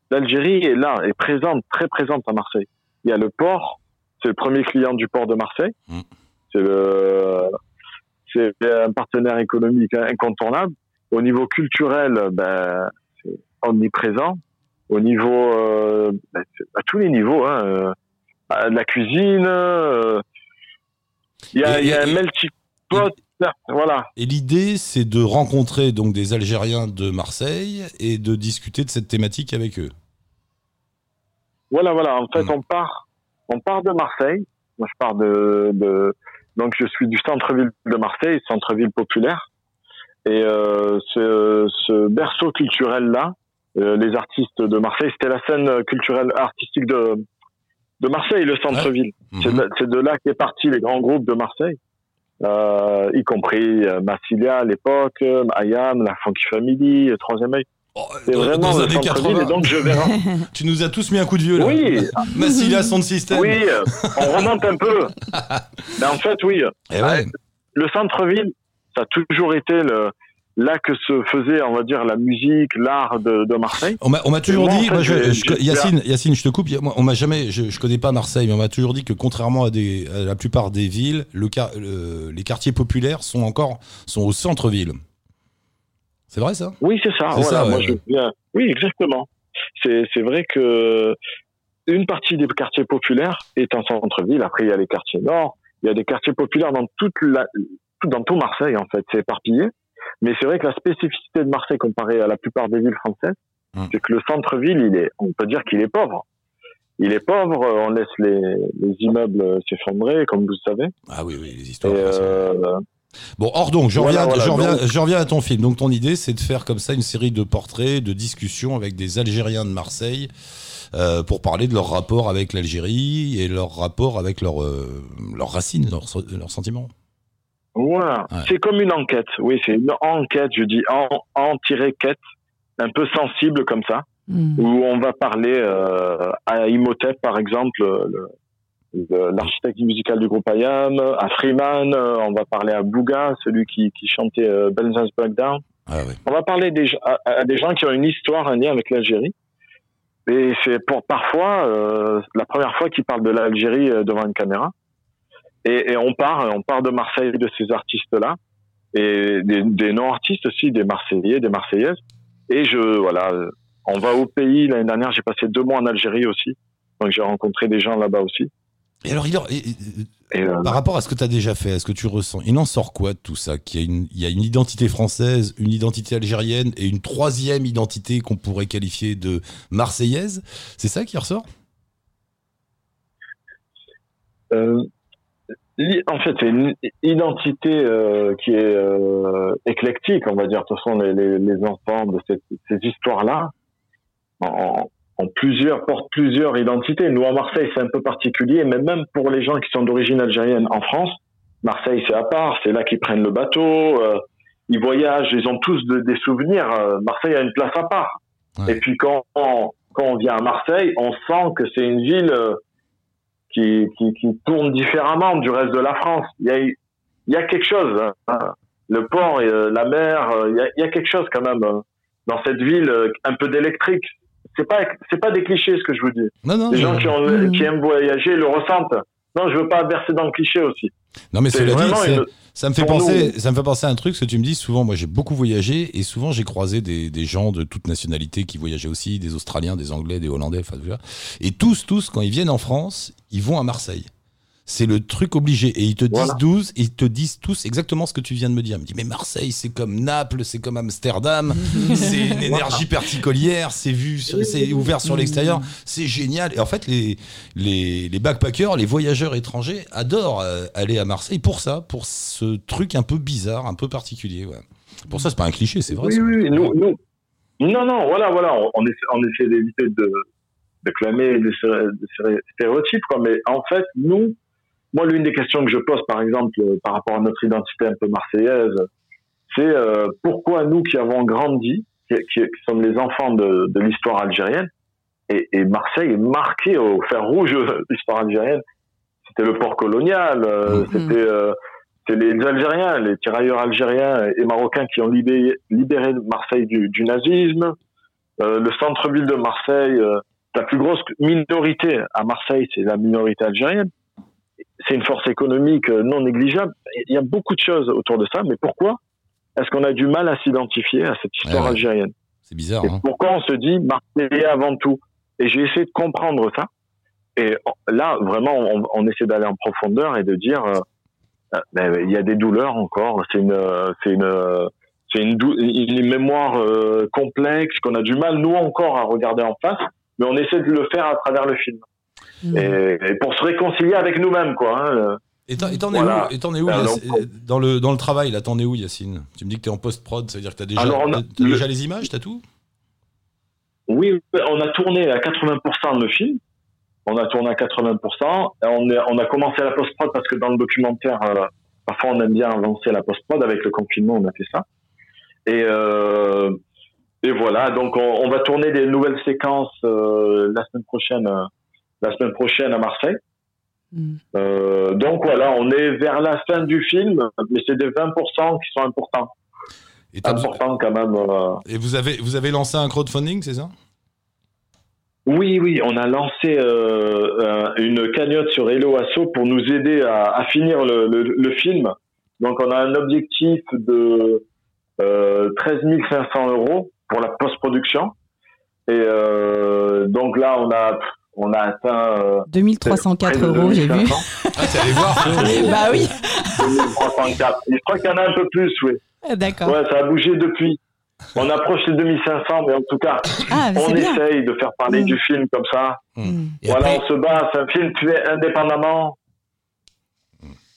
l'Algérie est là, est présente, très présente à Marseille. Il y a le port, c'est le premier client du port de Marseille. Mm. Le, c'est un partenaire économique incontournable. Au niveau culturel, ben, c'est omniprésent. Au niveau, euh, ben, à tous les niveaux, hein, euh, à la cuisine, euh, il y a, Et- il y a un melting pot, voilà. Et l'idée, c'est de rencontrer donc des Algériens de Marseille et de discuter de cette thématique avec eux. Voilà, voilà. En fait, Mm. on part, on part de Marseille. Moi, je pars de, de donc je suis du centre-ville de Marseille, centre-ville populaire. Et euh, ce, ce berceau culturel là, euh, les artistes de Marseille, c'était la scène culturelle artistique de de Marseille, le centre-ville. C'est Mhm. de, c'est de là qu'est parti les grands groupes de Marseille, euh, y compris euh, Massilia à l'époque, euh, Ayam, la Funky Family, Troisième œil. Oh, C'est vraiment dans le les années centre-ville. 80, Et donc je vais tu nous as tous mis un coup de vieux là. Oui, Massilia son système. Oui, on remonte un peu. Mais en fait, oui, Eh ouais. le centre-ville, ça a toujours été le, là que se faisait, on va dire, la musique, l'art de, de Marseille. On m'a, toujours moi, en dit, fait, moi, je- j'ai- je- j'ai- Yacine, Yacine, je te coupe. on m'a jamais, je, je connais pas Marseille, mais on m'a toujours dit que contrairement à, des, à la plupart des villes, le, quar- le- les quartiers populaires sont encore sont au centre-ville. C'est vrai ça? Oui, c'est ça. C'est voilà, ça, ouais, moi, ouais. je viens. Oui, exactement. C'est, c'est vrai que une partie des quartiers populaires est en centre-ville. Après, il y a les quartiers nord. Il y a des quartiers populaires dans toute la, tout- dans tout Marseille, en fait. C'est éparpillé. Mais c'est vrai que la spécificité de Marseille comparée à la plupart des villes françaises, Hum. c'est que le centre-ville, il est, on peut dire qu'il est pauvre. Il est pauvre. On laisse les, les immeubles s'effondrer, comme vous le savez. Ah oui, oui, les histoires. euh, Bon, or donc, je reviens, voilà, je, reviens, donc- je reviens à ton film. Donc, ton idée, c'est de faire comme ça une série de portraits, de discussions avec des Algériens de Marseille euh, pour parler de leur rapport avec l'Algérie et leur rapport avec leurs euh, leurs racines, leurs, leurs sentiments. Voilà, Ouais. c'est comme une enquête. Oui, c'est une enquête, je dis en, en-quête, un peu sensible comme ça, Hmm. où on va parler euh, à Imhotep, par exemple, le- le- l'architecte musical du groupe IAM, à Freeman, euh, on va parler à Bouga, celui qui, qui chantait euh, Benza's Breakdown. Ah ouais. On va parler des, à, à des gens qui ont une histoire, un lien avec l'Algérie. Et c'est pour parfois euh, la première fois qu'ils parlent de l'Algérie euh, devant une caméra. Et, et on part, on part de Marseille de ces artistes-là et des, des non-artistes aussi, des Marseillais, des Marseillaises. Et je voilà, on va au pays. L'année dernière, j'ai passé deux mois en Algérie aussi, donc j'ai rencontré des gens là-bas aussi. Et alors, il, et- et- euh, par rapport à ce que tu as déjà fait, est-ce que tu ressens Il en sort quoi de tout ça? Qu'il y, a une- il y a une identité française, une identité algérienne et une troisième identité qu'on pourrait qualifier de marseillaise? C'est ça qui ressort? Euh, en fait, c'est une identité euh, qui est euh, éclectique, on va dire. De toute façon, les, les, les enfants de cette, ces histoires-là en, en plusieurs portent plusieurs identités. Nous, à Marseille, c'est un peu particulier, mais même pour les gens qui sont d'origine algérienne en France, Marseille, c'est à part. C'est là qu'ils prennent le bateau. euh, ils voyagent. Ils ont tous de- des souvenirs. euh, Marseille a une place à part. Ouais. Et puis quand on, quand on vient à Marseille, on sent que c'est une ville euh, qui, qui, qui tourne différemment du reste de la France. Il y a, il y a quelque chose. hein. Le port et euh, la mer, euh, il y, a, il y a quelque chose quand même euh, dans cette ville, euh, un peu d'électrique. C'est pas c'est pas des clichés ce que je vous dis. Non, non. Les gens qui, ont, qui aiment voyager le ressentent. Non, je veux pas verser dans le cliché aussi. Non, mais C'est cela dit, une- ça me fait pour penser, nous- ça me fait penser à un truc ce que tu me dis souvent. Moi, j'ai beaucoup voyagé et souvent j'ai croisé des, des gens de toute nationalité qui voyageaient aussi, des Australiens, des Anglais, des Hollandais, enfin. Et tous, tous, quand ils viennent en France, ils vont à Marseille. C'est le truc obligé. Et ils te disent Voilà. 12, ils te disent tous exactement ce que tu viens de me dire. Ils me disent, mais Marseille, c'est comme Naples, c'est comme Amsterdam, c'est une énergie particulière, c'est vu, c'est ouvert sur l'extérieur, c'est génial. Et en fait, les, les, les backpackers, les voyageurs étrangers adorent euh, aller à Marseille pour ça, pour ce truc un peu bizarre, un peu particulier. Ouais. Pour ça, c'est pas un cliché, c'est vrai. Oui, oui, nous, nous. Non, non, voilà, voilà. On, on essaie, on essaie d'éviter de, de clamer des sté- des sté- stéréotypes, quoi. Mais en fait, nous, moi, l'une des questions que je pose, par exemple, euh, par rapport à notre identité un peu marseillaise, c'est euh, pourquoi nous qui avons grandi, qui, qui- qui sommes les enfants de, de l'histoire algérienne, et, et Marseille est marqué au fer rouge de l'histoire algérienne. C'était le port colonial, euh, Mhm. c'était euh, les Algériens, les tirailleurs algériens et marocains qui ont libéré, libéré Marseille du, du nazisme. Le centre-ville de Marseille, la plus grosse minorité à Marseille, c'est la minorité algérienne. C'est une force économique euh, non négligeable. Il y a beaucoup de choses autour de ça, mais pourquoi est-ce qu'on a du mal à s'identifier à cette histoire Ouais, ouais. algérienne C'est bizarre. et Hein. pourquoi on se dit Marseillais avant tout Et j'ai essayé de comprendre ça. Et là, vraiment, on, on essaie d'aller en profondeur et de dire, euh, euh, ben, il y a des douleurs encore. C'est une, c'est une, c'est une, une mémoire euh, complexe qu'on a du mal, nous encore, à regarder en face. Mais on essaie de le faire à travers le film. Hmm. Et, et pour se réconcilier avec nous-mêmes, quoi. hein. Et t'en es Voilà. où, et es dans, le, dans le travail, là, t'en es où, Yacine? Tu me dis que t'es en post-prod, ça veut dire que t'as déjà, Alors, on a- t'as- t'as le- déjà les images, t'as tout? Oui, on a tourné à 80% le film. On a tourné à 80%. Et on, est- on a commencé la post-prod parce que dans le documentaire, euh, parfois on aime bien avancer la post-prod. Avec le confinement, on a fait ça. Et, euh, et voilà, donc on, on va tourner des nouvelles séquences euh, la semaine prochaine. La semaine prochaine à Marseille. Hmm. Euh, donc voilà, on est vers la fin du film, mais c'est des 20% qui sont importants. et, Importants quand même. euh, et vous, avez, vous avez lancé un crowdfunding, c'est ça? Oui, oui, on a lancé euh, euh, une cagnotte sur Hello Asso pour nous aider à, à finir le, le, le film. Donc, on a un objectif de euh, 13 500 euros pour la post-production. Et euh, donc là, on a on a atteint euh, 2304 près de euros, j'ai vu. 2500. Ah, t'es allé voir bah oui. 2304. Je crois qu'il y en a un peu plus, oui. D'accord. Ouais, ça a bougé depuis. On approche les 2500, mais en tout cas, Ah, on bien. essaye de faire parler Mm. du film comme ça. Hmm. Et voilà, après- on se bat, c'est un film fait indépendamment.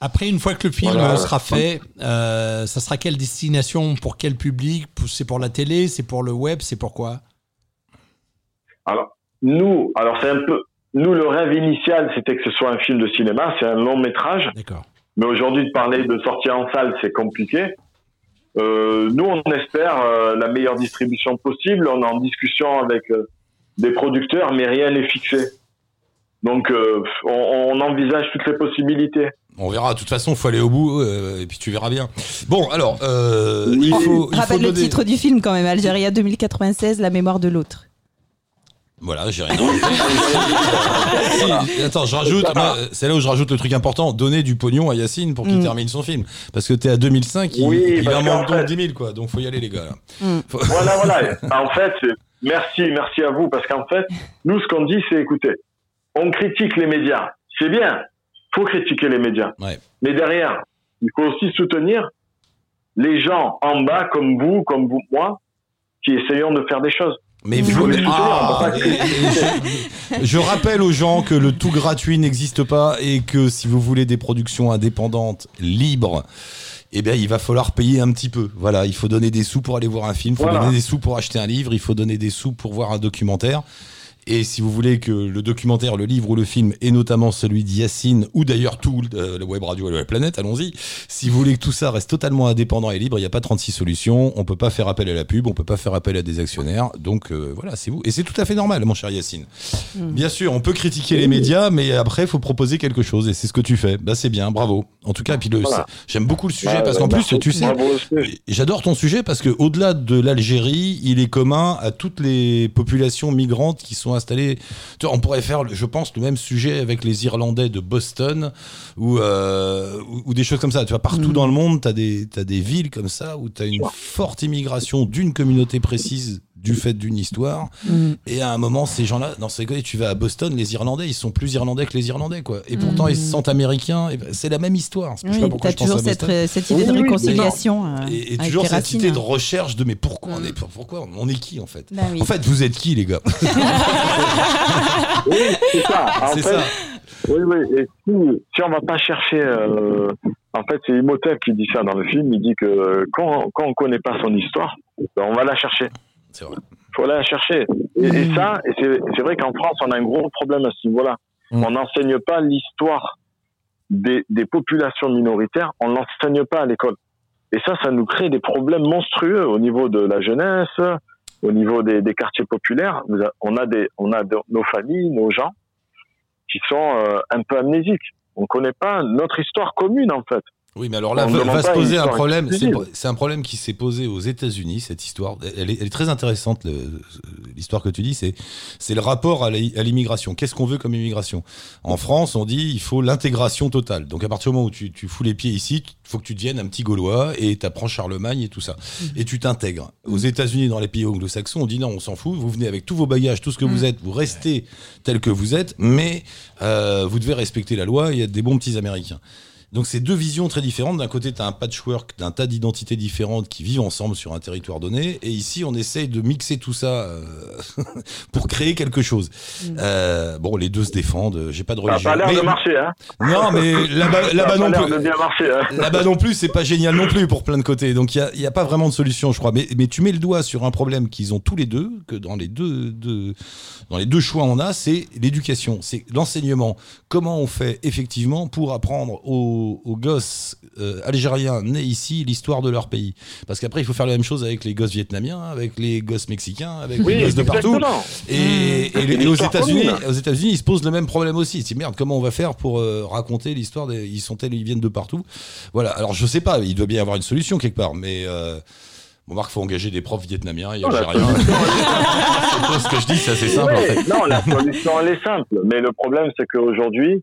Après, une fois que le film Voilà. sera fait, euh, ça sera quelle destination Pour quel public? C'est pour la télé? C'est pour le web? C'est pour quoi? Alors, nous, alors c'est un peu, nous, le rêve initial, c'était que ce soit un film de cinéma, c'est un long métrage. D'accord. Mais aujourd'hui, de parler de sortie en salle, c'est compliqué. Euh, nous, on espère euh, la meilleure distribution possible. On est en discussion avec euh, des producteurs, mais rien n'est fixé. Donc, euh, on, on envisage toutes les possibilités. On verra. De toute façon, faut aller au bout euh, et puis tu verras bien. Bon, alors, euh, il faut, il faut Rappelle le titre du film quand même, Algérie 2096, la mémoire de l'autre. Voilà, j'ai rien. Si, attends, je rajoute. C'est là où je rajoute le truc important. Donner du pognon à Yacine pour qu'il Mm. termine son film. Parce que t'es à 2005, il, Oui, il en manque donc fait- 10 000, quoi. Donc faut y aller, les gars. là. Mm. Faut- Voilà, voilà. En fait, merci, merci à vous, parce qu'en fait, nous, ce qu'on dit, c'est écoutez, on critique les médias. C'est bien, faut critiquer les médias. Ouais. Mais derrière, il faut aussi soutenir les gens en bas, comme vous, comme vous, moi, qui essayons de faire des choses. Mais vous, Ah, je, je rappelle aux gens que le tout gratuit n'existe pas et que si vous voulez des productions indépendantes, libres, eh bien, il va falloir payer un petit peu. Voilà, il faut donner des sous pour aller voir un film, il faut Voilà. donner des sous pour acheter un livre, il faut donner des sous pour voir un documentaire. Et si vous voulez que le documentaire, le livre ou le film, et notamment celui d'Yacine, ou d'ailleurs tout, euh, le web radio et la planète, allons-y, si vous voulez que tout ça reste totalement indépendant et libre, il n'y a pas 36 solutions, on peut pas faire appel à la pub, on peut pas faire appel à des actionnaires, donc euh, voilà, c'est vous. Et c'est tout à fait normal, mon cher Yacine. Bien sûr, on peut critiquer les médias, mais après, il faut proposer quelque chose, et c'est ce que tu fais. Bah, c'est bien, bravo. En tout cas, puis le, Voilà. j'aime beaucoup le sujet, Bah, parce qu'en bah, plus, tu sais, J'adore ton sujet parce que au-delà de l'Algérie, il est commun à toutes les populations migrantes qui sont installées. Tu vois, on pourrait faire, je pense, le même sujet avec les Irlandais de Boston ou, euh, ou, ou des choses comme ça. Tu vois, partout Mm. dans le monde, tu as, as des villes comme ça où tu as une forte immigration d'une communauté précise du fait d'une histoire. Mm. Et à un moment, ces gens-là, dans ces tu vas à Boston, les Irlandais, ils sont plus Irlandais que les Irlandais, quoi. Et pourtant, Mm. ils se sentent américains. Ben, C'est la même histoire. Je sais Oui, pas pourquoi je pense toujours à cette, euh, cette idée de Oui, oui, réconciliation. euh, Et, toujours cette racines. idée de recherche de mais pourquoi on Mm. est pourquoi on est qui en fait? Bah. En fait, vous êtes qui les gars? Oui, c'est ça. C'est. Oui, oui. Et si, si on va pas chercher, euh, en fait, c'est Imhotep qui dit ça dans le film. Il dit que quand, quand on connaît pas son histoire, ben, on va la chercher. C'est vrai. faut aller la chercher. Et, et ça, et c'est c'est vrai qu'en France, on a un gros problème à ce niveau-là. Mm. On n'enseigne pas l'histoire des, des populations minoritaires, on l'enseigne pas à l'école. Et ça, ça nous crée des problèmes monstrueux au niveau de la jeunesse, au niveau des, des quartiers populaires. On a, des, on a de- nos familles, nos gens qui sont euh, un peu amnésiques. On connaît pas notre histoire commune, en fait. Oui, mais alors là, On va, va se poser un problème. C'est un problème qui s'est posé aux États-Unis, cette histoire. Elle est, elle est très intéressante, l'histoire que tu dis. C'est c'est le rapport à l'immigration. Qu'est-ce qu'on veut comme immigration? En France, on dit il faut l'intégration totale. Donc à partir du moment où tu, tu fous les pieds ici, il faut que tu deviennes un petit Gaulois et tu apprends Charlemagne et tout ça. Et tu t'intègres. Aux États-Unis, dans les pays anglo-saxons, on dit non, on s'en fout. Vous venez avec tous vos bagages, tout ce que vous êtes, vous restez tel que vous êtes, mais euh, vous devez respecter la loi et être des bons petits Américains. Donc c'est deux visions très différentes. D'un côté, tu as un patchwork d'un tas d'identités différentes qui vivent ensemble sur un territoire donné. Et ici, on essaye de mixer tout ça euh, pour créer quelque chose. Euh, bon, les deux se défendent. J'ai pas de Ça n'a religion. pas l'air Mais- de marcher, hein. Non, mais là-bas Ça a non l'air plus. de bien marcher, hein. Là-bas non plus, c'est pas génial non plus pour plein de côtés. Donc il n'y a, pas vraiment de solution, je crois. Mais, mais tu mets le doigt sur un problème qu'ils ont tous les deux, que dans les deux, deux- dans les deux choix on a, c'est l'éducation, c'est l'enseignement. Comment on fait effectivement pour apprendre aux, aux gosses euh, algériens nés ici l'histoire de leur pays Parce qu'après, il faut faire la même chose avec les gosses vietnamiens, avec les gosses mexicains, avec Oui, les gosses de partout. exactement. Et, et- C'est et une aux États-Unis, aux États-Unis, ils se posent le même problème aussi. Disent merde, comment on va faire pour euh, raconter l'histoire des ils sont tels, ils viennent de partout. Voilà. Alors je sais pas, il doit bien y avoir une solution quelque part, mais euh, bon, Marc, faut engager des profs vietnamiens et algériens. C'est ce que je dis, c'est assez simple en fait. Non, la solution, elle est simple. Mais le problème, c'est qu'aujourd'hui,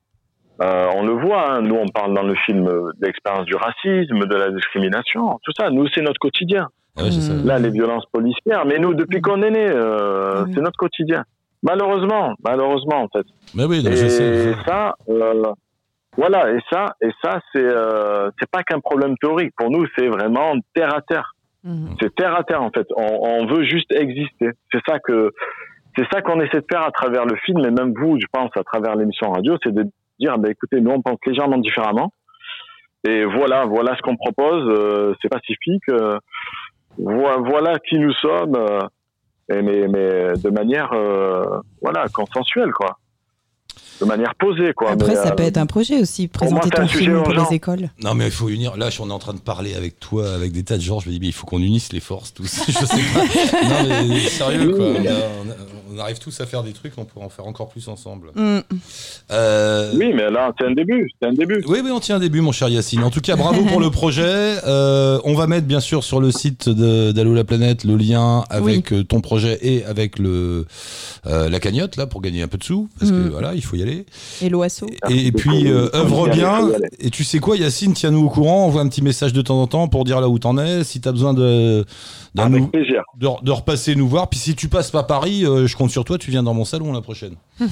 euh, on le voit, hein, nous, on parle dans le film de l'expérience du racisme, de la discrimination, tout ça. Nous, c'est notre quotidien. Ah ça. Là, les violences policières, mais nous, depuis qu'on est né, euh, Oui. c'est notre quotidien. Malheureusement, malheureusement, en fait. Mais oui, non, et je sais. ça, euh, voilà, et ça, et ça, c'est, euh, c'est pas qu'un problème théorique. Pour nous, c'est vraiment terre à terre. Mhm. C'est terre à terre en fait. On, on veut juste exister. C'est ça que c'est ça qu'on essaie de faire à travers le film et même vous, je pense, à travers l'émission radio, c'est de dire, bah, écoutez, nous on pense légèrement différemment. Et voilà, voilà ce qu'on propose. euh, c'est pacifique. euh, voi- voilà qui nous sommes. euh, et mais, mais de manière, voilà, consensuelle, quoi. De manière posée, quoi. Après, Mais, ça euh, peut être un projet aussi, présenter ton film pour les écoles. Non, mais il faut unir. Là, on est en train de parler avec toi, avec des tas de gens. Je me dis, mais il faut qu'on unisse les forces tous. je sais pas. Non, mais sérieux, quoi. On, a- on a- on arrive tous à faire des trucs, on pourrait en faire encore plus ensemble. Mm. Euh, Oui, mais là, c'est un début. C'est un début. Oui, oui, on tient un début, mon cher Yacine. En tout cas, bravo pour le projet. Euh, on va mettre, bien sûr, sur le site de- d'Allo la planète le lien avec euh, ton projet et avec le euh, la cagnotte là pour gagner un peu de sous, parce que Mm. voilà, il faut y aller. Et l'oiseau. Et, et puis euh, œuvre bien. Et tu sais quoi, Yacine, tiens-nous au courant. Envoie un petit message de temps en temps pour dire là où t'en es. Si t'as besoin de de, de repasser nous voir. Puis si tu passes pas Paris, euh, je compte sur toi. Tu viens dans mon salon la prochaine.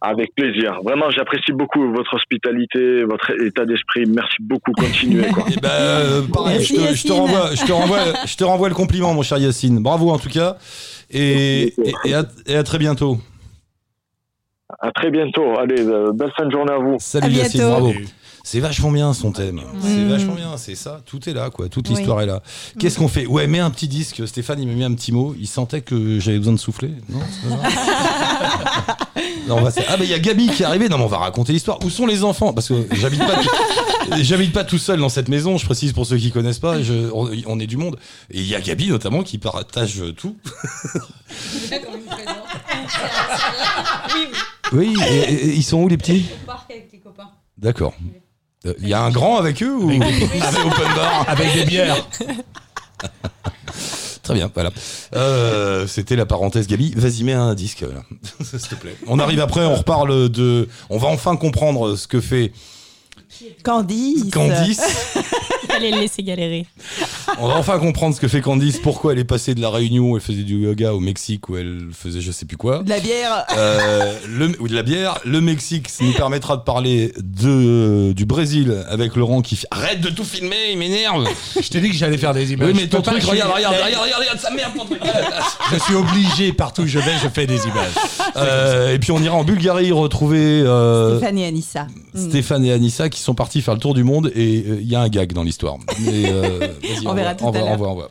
Avec plaisir. Vraiment, j'apprécie beaucoup votre hospitalité, votre état d'esprit. Merci beaucoup. Continuez, quoi. Et ben, euh, pareil, Merci, je, te, je te Yacine. renvoie, je, te renvoie, je te renvoie le compliment, mon cher Yacine. Bravo en tout cas. Et, et, et à, et à très bientôt. À très bientôt. Allez, euh, belle fin de journée à vous. Salut À Yacine, bravo. C'est vachement bien son thème. C'est Mm. vachement bien, c'est ça. Tout est là, quoi. Toute Oui. l'histoire est là. Qu'est-ce qu'on fait? Ouais, mets un petit disque. Stéphane, il m'a mis un petit mot. Il sentait que j'avais besoin de souffler. Non, c'est pas ça Non, on va- Ah, mais il y a Gabi qui est arrivée. Non, mais on va raconter l'histoire. Où sont les enfants? Parce que j'habite pas, tout- j'habite pas tout seul dans cette maison. Je précise pour ceux qui connaissent pas. Je- on, on est du monde. Et il y a Gabi notamment qui partage tout. Oui, et- et- et ils sont où les petits? D'accord. Euh, Il y a un grand avec eux ou c'est open bar Avec des bières. Très bien, voilà. Euh, C'était la parenthèse Gabi. Vas-y, mets un disque, s'il te plaît. On arrive après, on reparle de. On va enfin comprendre ce que fait Candice. Candice. Fallait le laisser galérer. On va enfin comprendre ce que fait Candice, pourquoi elle est passée de la Réunion où elle faisait du yoga au Mexique où elle faisait je sais plus quoi. De la bière. Euh, le, ou de la bière. Le Mexique, ça nous permettra de parler de, du Brésil avec Laurent qui fait Arrête de tout filmer, il m'énerve. Je t'ai dit que j'allais faire des images. Oui, mais ton truc, regarde, regarde, regarde, regarde, regarde, ça merde ton truc. Je suis obligé, partout où je vais, je fais des images. Euh, et puis on ira en Bulgarie retrouver euh, Stéphane et Anissa. Stéphane et Anissa qui sont partis faire le tour du monde et euh, il y a un gag dans l'histoire. Euh, On verra tout on à l'heure.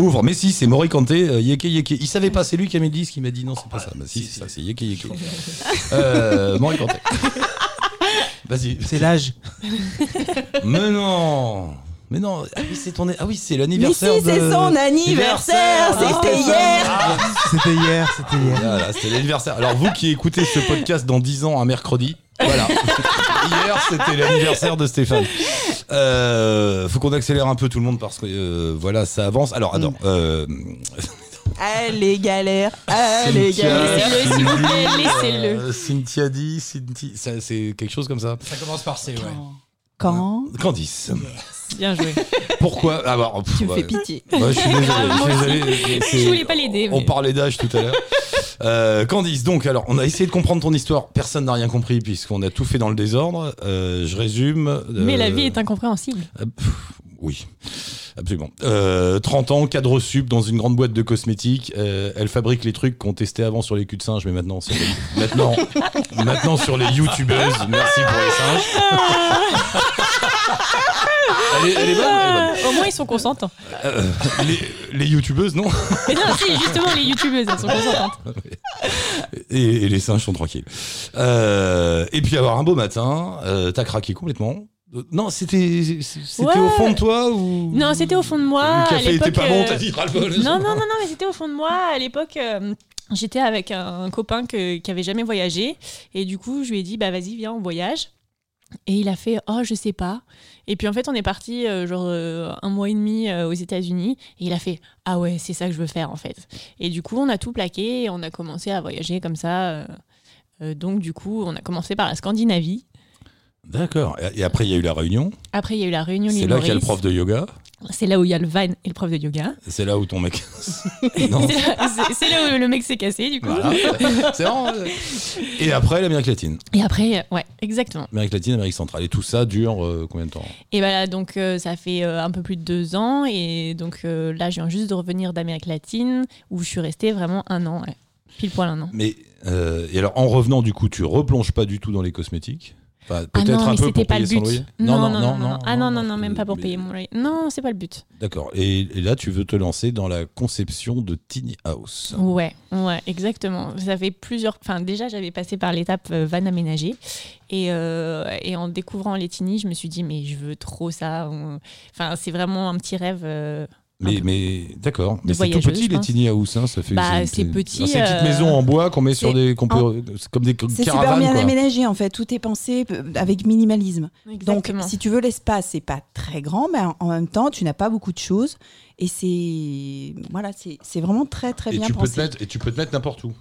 Ouvre. Mais si, c'est Morikante, euh, Yeke Yeke. Il savait pas, c'est lui qui a mis le disque, il m'a dit non, c'est pas ça. Bah si, c'est ça, c'est Yeke Yeke. euh. Vas-y. C'est l'âge. Mais non mais non, ah oui, c'est ton, ah oui, c'est Mais si, l'anniversaire c'est de- son anniversaire, Ah, c'était hier. Ah, C'était hier, c'était hier. Voilà, c'était l'anniversaire. Alors vous qui écoutez ce podcast dans 10 ans, un mercredi, voilà. Hier, c'était l'anniversaire de Stéphane. Euh, faut qu'on accélère un peu tout le monde parce que euh, voilà, ça avance. Alors, attends. euh, Allez, galère, allez, Cynthia, galère. Laissez-le, s'il vous plaît, Sylvie, laissez-le. Cynthia dit, Cynthia- ça, c'est quelque chose comme ça. Ça commence par C, ouais. Quand Candice. Bien joué. Pourquoi Ah bah, pff, tu me ouais. fais pitié. Ouais, je suis désolé. je suis désolé. C'est- Je voulais pas l'aider. On mais- parlait d'âge tout à l'heure. Euh, Candice, donc, alors, on a essayé de comprendre ton histoire. Personne n'a rien compris puisqu'on a tout fait dans le désordre. Euh, je résume. euh, Mais la vie est incompréhensible. euh, pff, oui, absolument. Euh, 30 ans, cadre sup dans une grande boîte de cosmétiques. Euh, elle fabrique les trucs qu'on testait avant sur les culs de singe, mais maintenant, sur les- maintenant, maintenant sur les youtubeuses. Merci pour les singes. elle, est, elle est bonne, elle est bonne. Au moins, ils sont consentants. Euh, les, les youtubeuses, non Mais non, si, justement, les youtubeuses, elles sont consentantes. et, et les singes sont tranquilles. Euh, et puis avoir un beau matin, euh, t'as craqué complètement. Non, c'était c'était Ouais. au fond de toi ou? Non, c'était au fond de moi. Le à café était l'époque, pas bon, euh, t'as dit ras-le-bol. Non, non, non, non, mais c'était au fond de moi. À l'époque, euh, j'étais avec un copain que- qui avait jamais voyagé. Et du coup, je lui ai dit, bah vas-y, viens, on voyage. Et il a fait, oh, je sais pas. Et puis en fait, on est parti euh, genre euh, un mois et demi euh, aux États-Unis. Et il a fait, ah ouais, c'est ça que je veux faire en fait. Et du coup, on a tout plaqué et on a commencé à voyager comme ça. donc du coup, on a commencé par la Scandinavie. D'accord. Et après, il y a eu la réunion. Après, il y a eu la réunion C'est là qu'il y a le prof de yoga. C'est là où il y a le van et le prof de yoga. C'est là où ton mec. C'est là, où le mec s'est cassé du coup. Voilà. C'est. Et après, l'Amérique latine. Et après, ouais, exactement. Amérique latine, Amérique centrale. Et tout ça dure euh, combien de temps? Et voilà, donc euh, ça fait euh, un peu plus de deux ans. Et donc là, je viens juste de revenir d'Amérique latine où je suis restée vraiment un an, ouais. pile poil un an. Mais et alors, en revenant, du coup, tu replonges pas du tout dans les cosmétiques? Enfin, Ah Peut-être non, un mais peu c'était pour pas payer le son but. loyer Non, non, non, non, Ah non, non, non, même pas pour mais- payer mon loyer. Non, c'est pas le but. D'accord. Et, et là, tu veux te lancer dans la conception de Tiny House. Ouais, ouais, exactement. Ça fait plusieurs. Enfin, déjà, j'avais passé par l'étape euh, van aménagé. Et, euh, et en découvrant les Tiny, je me suis dit, mais je veux trop ça. Enfin, c'est vraiment un petit rêve. euh, Mais, mais d'accord. Mais c'est tout petit les tiny house, hein, ça fait. Bah, c'est petit, C'est une petite euh, maison en bois qu'on met sur des, qu'on peut, c'est comme des C'est super caravanes. bien quoi. aménagé en fait, tout est pensé euh, avec minimalisme. Donc Exactement. si tu veux l'espace, c'est pas très grand, mais en- même temps, tu n'as pas beaucoup de choses et c'est voilà, c'est c'est vraiment très très Et bien tu peux pensé. te mettre, et tu peux te mettre n'importe où.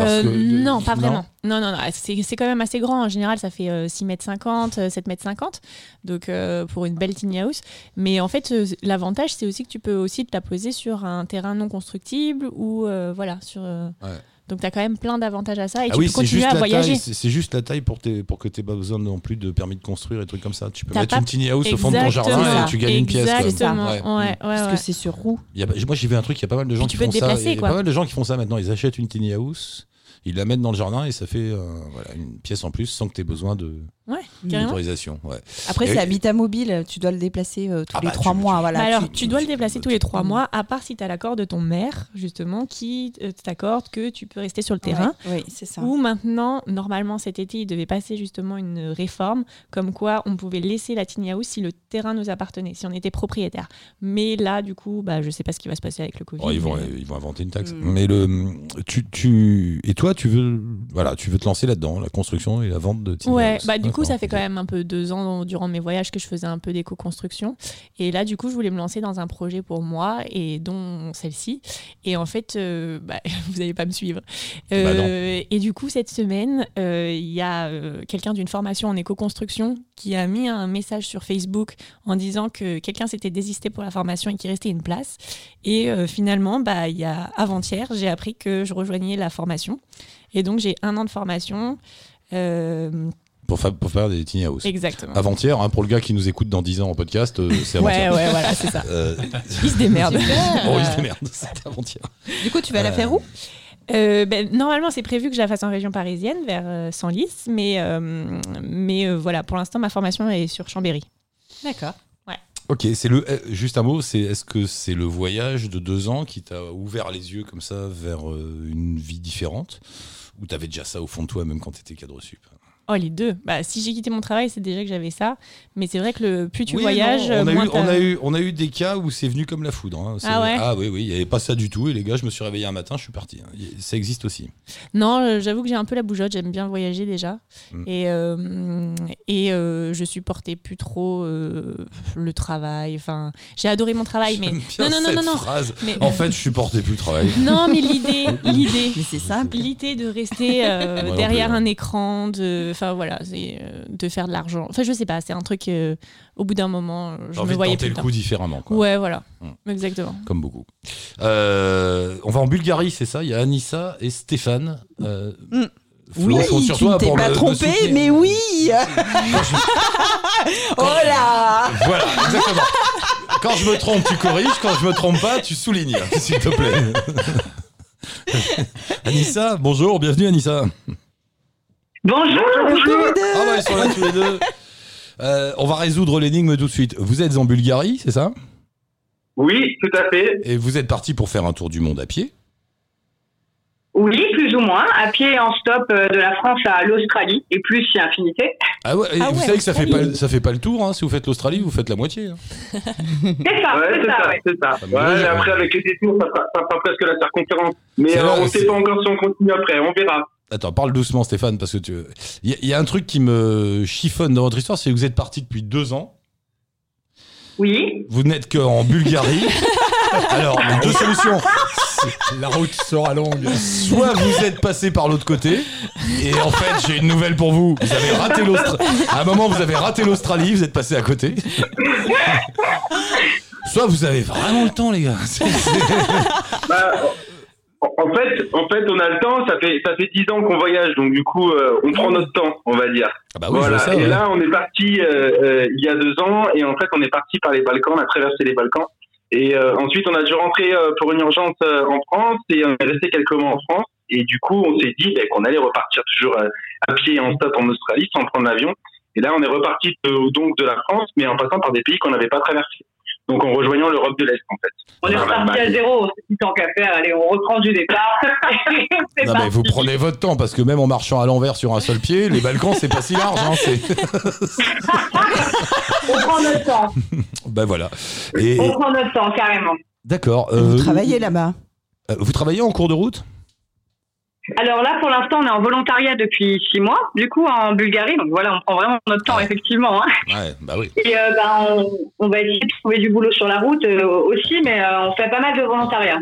Parce Euh, que non, pas non. vraiment. Non, non, non. C'est c'est quand même assez grand. En général, ça fait euh, 6 mètres 50, euh, 7 mètres 50. Donc, euh, pour une belle tiny house. Mais en fait, euh, l'avantage, c'est aussi que tu peux aussi te la poser sur un terrain non constructible ou euh, voilà. Sur, euh, Ouais. Donc, tu as quand même plein d'avantages à ça et Ah tu oui, peux c'est continuer juste à la voyager. taille. C'est juste la taille pour, tes, pour que tu pas besoin non plus de permis de construire et trucs comme ça. Tu peux T'as mettre pas- une tiny house au fond de ton jardin et tu gagnes une pièce. Exactement. Ouais. Ouais, ouais, Parce ouais. que c'est sur roue. A- moi, j'ai vu un truc, il y a pas mal de gens Puis qui font ça. Il y a pas mal de gens qui font ça maintenant. Ils achètent une tiny house, ils la mettent dans le jardin et ça fait euh, une pièce en plus sans que tu aies besoin de Ouais, carrément. d'autorisation. Ouais. Après, c'est habitat mobile, tu dois le déplacer euh, tous Ah les bah, trois tu- mois. tu- Voilà, Bah alors, tu- tu, dois le déplacer tous les trois mois, à part si tu as l'accord de ton maire, justement, qui euh, t'accorde que tu peux rester sur le terrain. Ouais, oui, c'est ça. Ou maintenant, normalement cet été, il devait passer justement une réforme, comme quoi on pouvait laisser la tiny house si le terrain nous appartenait, si on était propriétaire. Mais là, du coup, bah, je sais pas ce qui va se passer avec le Covid. Oh, ils, vont, mais- ils vont inventer une taxe. Mm. Mais le, tu, tu, et toi, tu veux, voilà, tu veux te lancer là-dedans, la construction et la vente de tiny Ouais, house. bah du coup, D'accord. ça fait quand même un peu deux ans durant mes voyages que je faisais un peu d'éco-construction. Et là, du coup, je voulais me lancer dans un projet pour moi et dont celle-ci. Et en fait, euh, bah, vous n'allez pas me suivre. Bah. Euh, et du coup, cette semaine, euh, il y a quelqu'un d'une formation en éco-construction qui a mis un message sur Facebook en disant que quelqu'un s'était désisté pour la formation et qu'il restait une place. Et finalement, bah, il y a avant-hier, j'ai appris que je rejoignais la formation. Et donc, j'ai un an de formation. Euh, Pour, fa- pour faire des tiny house. Exactement. Avant-hier, hein, pour le gars qui nous écoute dans 10 ans en podcast, euh, c'est Ouais, avant-hier. ouais, voilà, c'est ça. Euh, Il se démerde. oh, il se démerde, c'est avant-hier. Du coup, tu vas la faire où? Euh, ben, normalement, c'est prévu que je la fasse en région parisienne, vers euh, Senlis, mais, euh, mais euh, voilà, pour l'instant, ma formation est sur Chambéry. D'accord. Ok, c'est le juste un mot. C'est est-ce que c'est le voyage de deux ans qui t'a ouvert les yeux comme ça vers euh, une vie différente, ou t'avais déjà ça au fond de toi même quand t'étais cadre sup? Oh, les deux. Bah, si j'ai quitté mon travail, c'est déjà que j'avais ça. Mais c'est vrai que le plus tu Oui, voyages, non, on, a moins eu, t'as- on, a eu, on a eu des cas où c'est venu comme la foudre. hein. Ah ouais? Oui, oui, il n'y avait pas ça du tout. Et les gars, je me suis réveillé un matin, je suis parti. hein. Ça existe aussi. Non, euh, j'avoue que j'ai un peu la bougeotte. J'aime bien voyager déjà. Mm. Et, euh, et euh, je supportais plus trop euh, le travail. Enfin, j'ai adoré mon travail, mais. Bien Non, non, non, cette non, non. phrase. Mais- En fait, je supportais plus le travail. Non, mais l'idée, l'idée. Mais c'est simple. L'idée de rester euh, derrière plus, hein. un écran, de, enfin voilà, c'est euh, de faire de l'argent. Enfin, je sais pas, c'est un truc. euh, au bout d'un moment, euh, je me de voyais tenter plus le dedans. coup différemment. Quoi. Ouais, voilà, Mm. exactement. Comme beaucoup. Euh, on va en Bulgarie, c'est ça? Il y a Anissa et Stéphane. Euh, Mm. Flo, Oui, je compte sur tu toi t'es pour pas trompé, soutenir. mais oui Oh là Voilà, exactement. Quand je me trompe, tu corriges. Quand je me trompe pas, tu soulignes, s'il te plaît. Anissa, bonjour, bienvenue Anissa. Bonjour, bonjour. Ah bah ils sont là tous les deux. Euh, on va résoudre l'énigme tout de suite. Vous êtes en Bulgarie, c'est ça? Oui, tout à fait. Et vous êtes parti pour faire un tour du monde à pied? Oui, plus ou moins. À pied en stop euh, de la France à l'Australie et plus si infinité. Ah ouais, et Ah vous ouais, savez que ça fait, pas, ça fait pas le tour, hein, si vous faites l'Australie, vous faites la moitié. hein. C'est ça, c'est ça, ouais. c'est ça. Ça Ouais, donne, mais ouais. après, avec les détours, ça fera, ça fera presque la circonférence. Mais C'est euh, vrai, on c'est- sait pas encore si on continue après, on verra. Attends, parle doucement Stéphane, parce que tu... Il y, a- il y a un truc qui me chiffonne dans votre histoire, c'est que vous êtes parti depuis deux ans, Oui. vous n'êtes qu'en Bulgarie. Alors, deux solutions. La route sera longue. Soit vous êtes passé par l'autre côté, et en fait, j'ai une nouvelle pour vous. Vous avez raté l'Australie. À un moment, vous avez raté l'Australie, vous êtes passé à côté. Soit vous avez vraiment le temps, les gars. Bah, en fait, en fait, on a le temps. Ça fait ça fait dix ans qu'on voyage, donc du coup, euh, on prend notre temps, on va dire. Ah bah oui, voilà. ça, et là, on est parti euh, euh, il y a deux ans, et en fait, on est parti par les Balkans, on a traversé les Balkans. Et euh, ensuite, on a dû rentrer euh, pour une urgence euh, en France, et on est resté quelques mois en France. Et du coup, on s'est dit ben, qu'on allait repartir toujours euh, à pied en stop en Australie, sans prendre l'avion. Et là, on est reparti de- donc de la France, mais en passant par des pays qu'on n'avait pas traversés. Donc en rejoignant l'Europe de l'Est, en fait. On est reparti à zéro. C'est plus tant qu'à faire. Allez, on reprend du départ. Non mais vous prenez votre temps parce que même en marchant à l'envers sur un seul pied, les Balkans c'est pas si large. Hein, c'est- On prend notre temps. ben voilà. Et On prend notre temps, carrément. d'accord. Vous euh, travaillez là-bas? Euh, vous travaillez en cours de route? Alors là, pour l'instant, on est en volontariat depuis six mois, du coup, en Bulgarie. Donc voilà, on prend vraiment notre temps, effectivement. hein. Ouais, bah oui. Et euh, ben, on, on va essayer de trouver du boulot sur la route euh, aussi, mais euh, on fait pas mal de volontariat.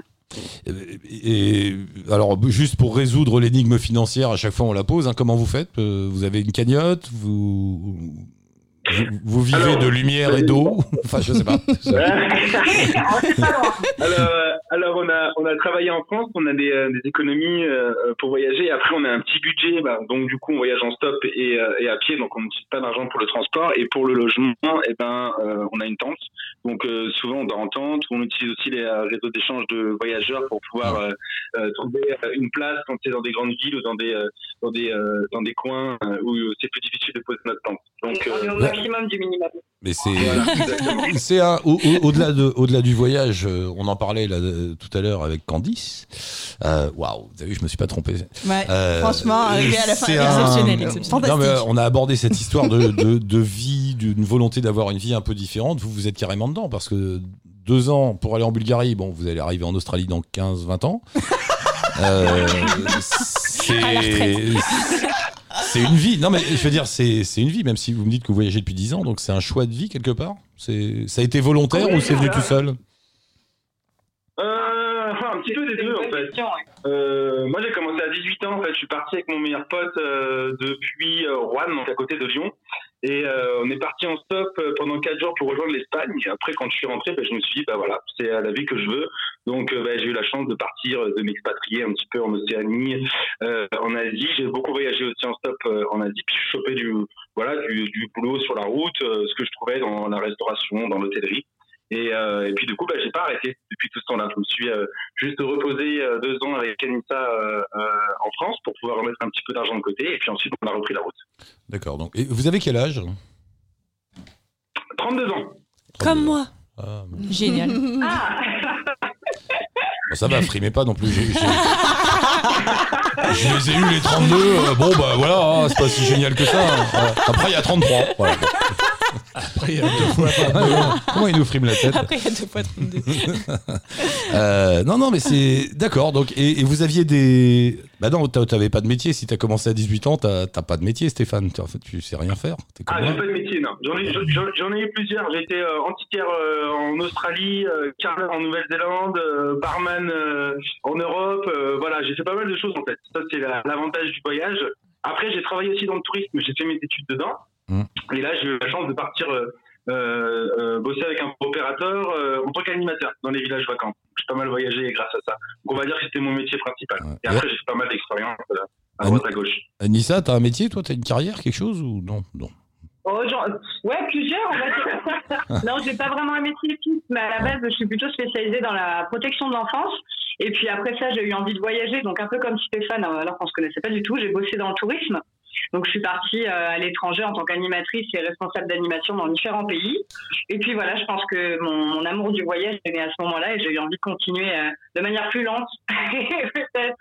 Et, et- alors juste pour résoudre l'énigme financière, à chaque fois on la pose. hein, comment vous faites? Euh, Vous avez une cagnotte? Vous vous, vivez Alors, de lumière et d'eau Enfin, je sais pas. alors, alors on a on a travaillé en France, on a des, euh, des économies euh, pour voyager. Après, on a un petit budget, bah, donc du coup, on voyage en stop et, euh, et à pied, donc on n'utilise pas d'argent pour le transport. Et pour le logement, eh ben, euh, on a une tente. Donc euh, souvent, on dort en tente. On utilise aussi les réseaux d'échange de voyageurs pour pouvoir euh, euh, trouver une place quand c'est dans des grandes villes ou dans des dans des euh, dans des coins où c'est plus difficile de poser notre tente. Donc Maximum du minimum. Mais c'est Voilà, exactement. c'est un- au- au- au-delà de au-delà du voyage. euh, on en parlait là euh, tout à l'heure avec Candice. Euh, Waouh, vous avez vu, je me suis pas trompé. Ouais, Euh, franchement, arrivé à la fin, c'est exceptionnel, un- exceptionnel. Non, Fantastique. mais on a abordé cette histoire de, de, de vie, d'une volonté d'avoir une vie un peu différente. Vous, vous êtes carrément dedans parce que deux ans pour aller en Bulgarie, bon, vous allez arriver en Australie dans 15-20 ans. Euh, c'est. C'est une vie. Non, mais je veux dire, c'est c'est une vie, même si vous me dites que vous voyagez depuis 10 ans, donc c'est un choix de vie quelque part? C'est Ça a été volontaire Oui, ou c'est venu tout seul? Euh, enfin, un petit peu des deux en fait. Question, ouais. Euh, moi j'ai commencé à 18 ans en fait, je suis parti avec mon meilleur pote euh, depuis euh, Rouen, donc à côté de Lyon. Et euh, on est parti en stop euh, pendant 4 jours pour rejoindre l'Espagne. Après quand je suis rentré, ben, je me suis dit bah voilà, c'est euh, la vie que je veux. Donc euh, ben, j'ai eu la chance de partir, de m'expatrier un petit peu en Océanie, euh, en Asie. J'ai beaucoup voyagé aussi en stop euh, en Asie, puis je chopais du voilà du, du boulot sur la route, euh, ce que je trouvais dans la restauration, dans l'hôtellerie. Et, euh, et puis du coup, bah, j'ai pas arrêté depuis tout ce temps-là. Je me suis euh, juste reposé euh, deux ans avec Anissa euh, euh, en France pour pouvoir remettre un petit peu d'argent de côté. Et puis ensuite, on a repris la route. D'accord. Donc, et vous avez quel âge? 32 ans. Comme moi. Ah, Génial. Ah bon, ça va, frimez pas non plus. j'ai- Je les ai eu les 32. euh, bon, bah voilà, hein, c'est pas si génial que ça. hein. Après, il y a 33. Voilà. Après, il y a deux fois. Comment il nous frime la tête Après, il y a deux fois 32. Euh, non, non, mais c'est d'accord. Donc, et, et vous aviez des. Bah non, t'avais pas de métier. Si t'as commencé à 18 ans, t'as t'as pas de métier, Stéphane. En fait, tu sais rien faire. Ah, j'ai pas de métier, non. J'en ai, eu plusieurs. J'ai été euh, antiquaire euh, en Australie, euh, carreleur en Nouvelle-Zélande, euh, barman euh, en Europe. euh, voilà, j'ai fait pas mal de choses en fait. Ça, c'est la- l'avantage du voyage. Après, j'ai travaillé aussi dans le tourisme. J'ai fait mes études dedans. Mm. Et là, j'ai eu la chance de partir euh, euh, euh, bosser avec un opérateur euh, en tant qu'animateur dans les villages vacances. J'ai pas mal voyagé grâce à ça. Donc, on va dire que c'était mon métier principal. Et après, j'ai fait pas mal d'expériences euh, à droite, à gauche. Anissa, t'as un métier, toi? T'as une carrière, quelque chose ou non? Non. Oh, genre, ouais, plusieurs, va dire. non, j'ai pas vraiment un métier fixe, mais à la base, je suis plutôt spécialisée dans la protection de l'enfance. Et puis après ça, j'ai eu envie de voyager, donc un peu comme Stéphane, alors qu'on se connaissait pas du tout. J'ai bossé dans le tourisme. Donc je suis partie euh, à l'étranger en tant qu'animatrice et responsable d'animation dans différents pays. Et puis voilà, je pense que mon, amour du voyage est né à ce moment-là et j'ai eu envie de continuer euh, de manière plus lente.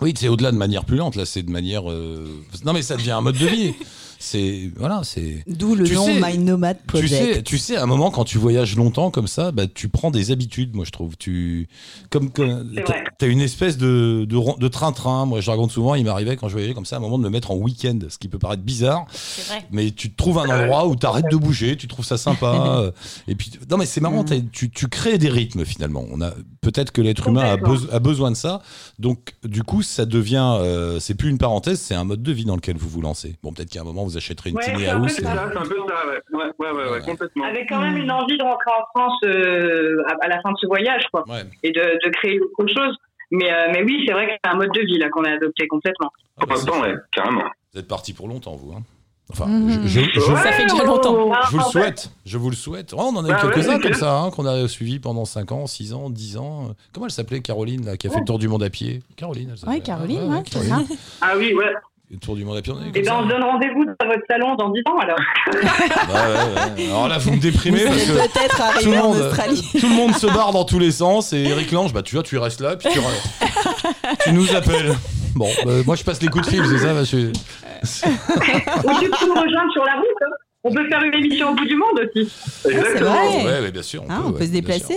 Oui, c'est au-delà de manière plus lente. Là, c'est de manière. euh, Non, mais ça devient un mode de vie. C'est voilà, c'est. D'où le Tu nom sais- My Nomad Tu sais, tu sais, à un moment quand tu voyages longtemps comme ça, bah, tu prends des habitudes. Moi, je trouve. Tu comme t'as une espèce de de train-train. Moi, je raconte souvent. Il m'arrivait quand je voyageais comme ça, à un moment de me mettre en week-end, ce qui peut paraître bizarre. C'est vrai. Mais tu te trouves un endroit où tu arrêtes de bouger, tu trouves ça sympa. euh, et puis, non, mais c'est marrant, t'as- tu, tu crées des rythmes finalement. On a peut-être que l'être humain a besoin de ça. Donc, du coup, ça devient, euh, c'est plus une parenthèse, c'est un mode de vie dans lequel vous vous lancez. Bon, peut-être qu'à un moment vous achèterez une Ouais, tiny house. C'est ça, c'est un peu ça, ouais. Ouais, ouais, ouais, ouais, complètement. Avec quand même une envie de rentrer en France euh, à, à la fin de ce voyage, quoi. Ouais. Et de, de créer autre chose. Mais, euh, mais oui, c'est vrai que c'est un mode de vie là qu'on a adopté complètement. Ah, bah, ouais, carrément. Vous êtes parti pour longtemps, vous. hein. Enfin, je, je- je- Ça fait déjà longtemps. Je vous le souhaite. Je vous le souhaite. Oh, on en a eu Bah quelques-uns comme ça, hein, qu'on a suivis pendant 5 ans, 6 ans, 10 ans. Comment elle s'appelait, Caroline, là, qui a fait le tour du monde à pied? Caroline, elle s'appelait. Ouais, Caroline, Ah, ouais, ça. Ah oui, ouais. Le tour du monde à pied, ben ça. on se donne rendez-vous dans votre salon dans 10 ans alors. Ouais, ouais. Alors là, vous me déprimez Vous parce que peut-être tout arriver le, en monde, Australie. tout le monde se barre dans tous les sens et Eric Lange, bah tu vois, tu restes là, puis tu, re- tu nous appelles. Bon, euh, moi je passe les coups de fil, c'est ça que- Ou tu peux nous rejoindre sur la route. hein. On peut faire une émission au bout du monde aussi. c'est vrai. Ouais, ouais, bien sûr. On Hein, peut, on ouais, peut se bien déplacer.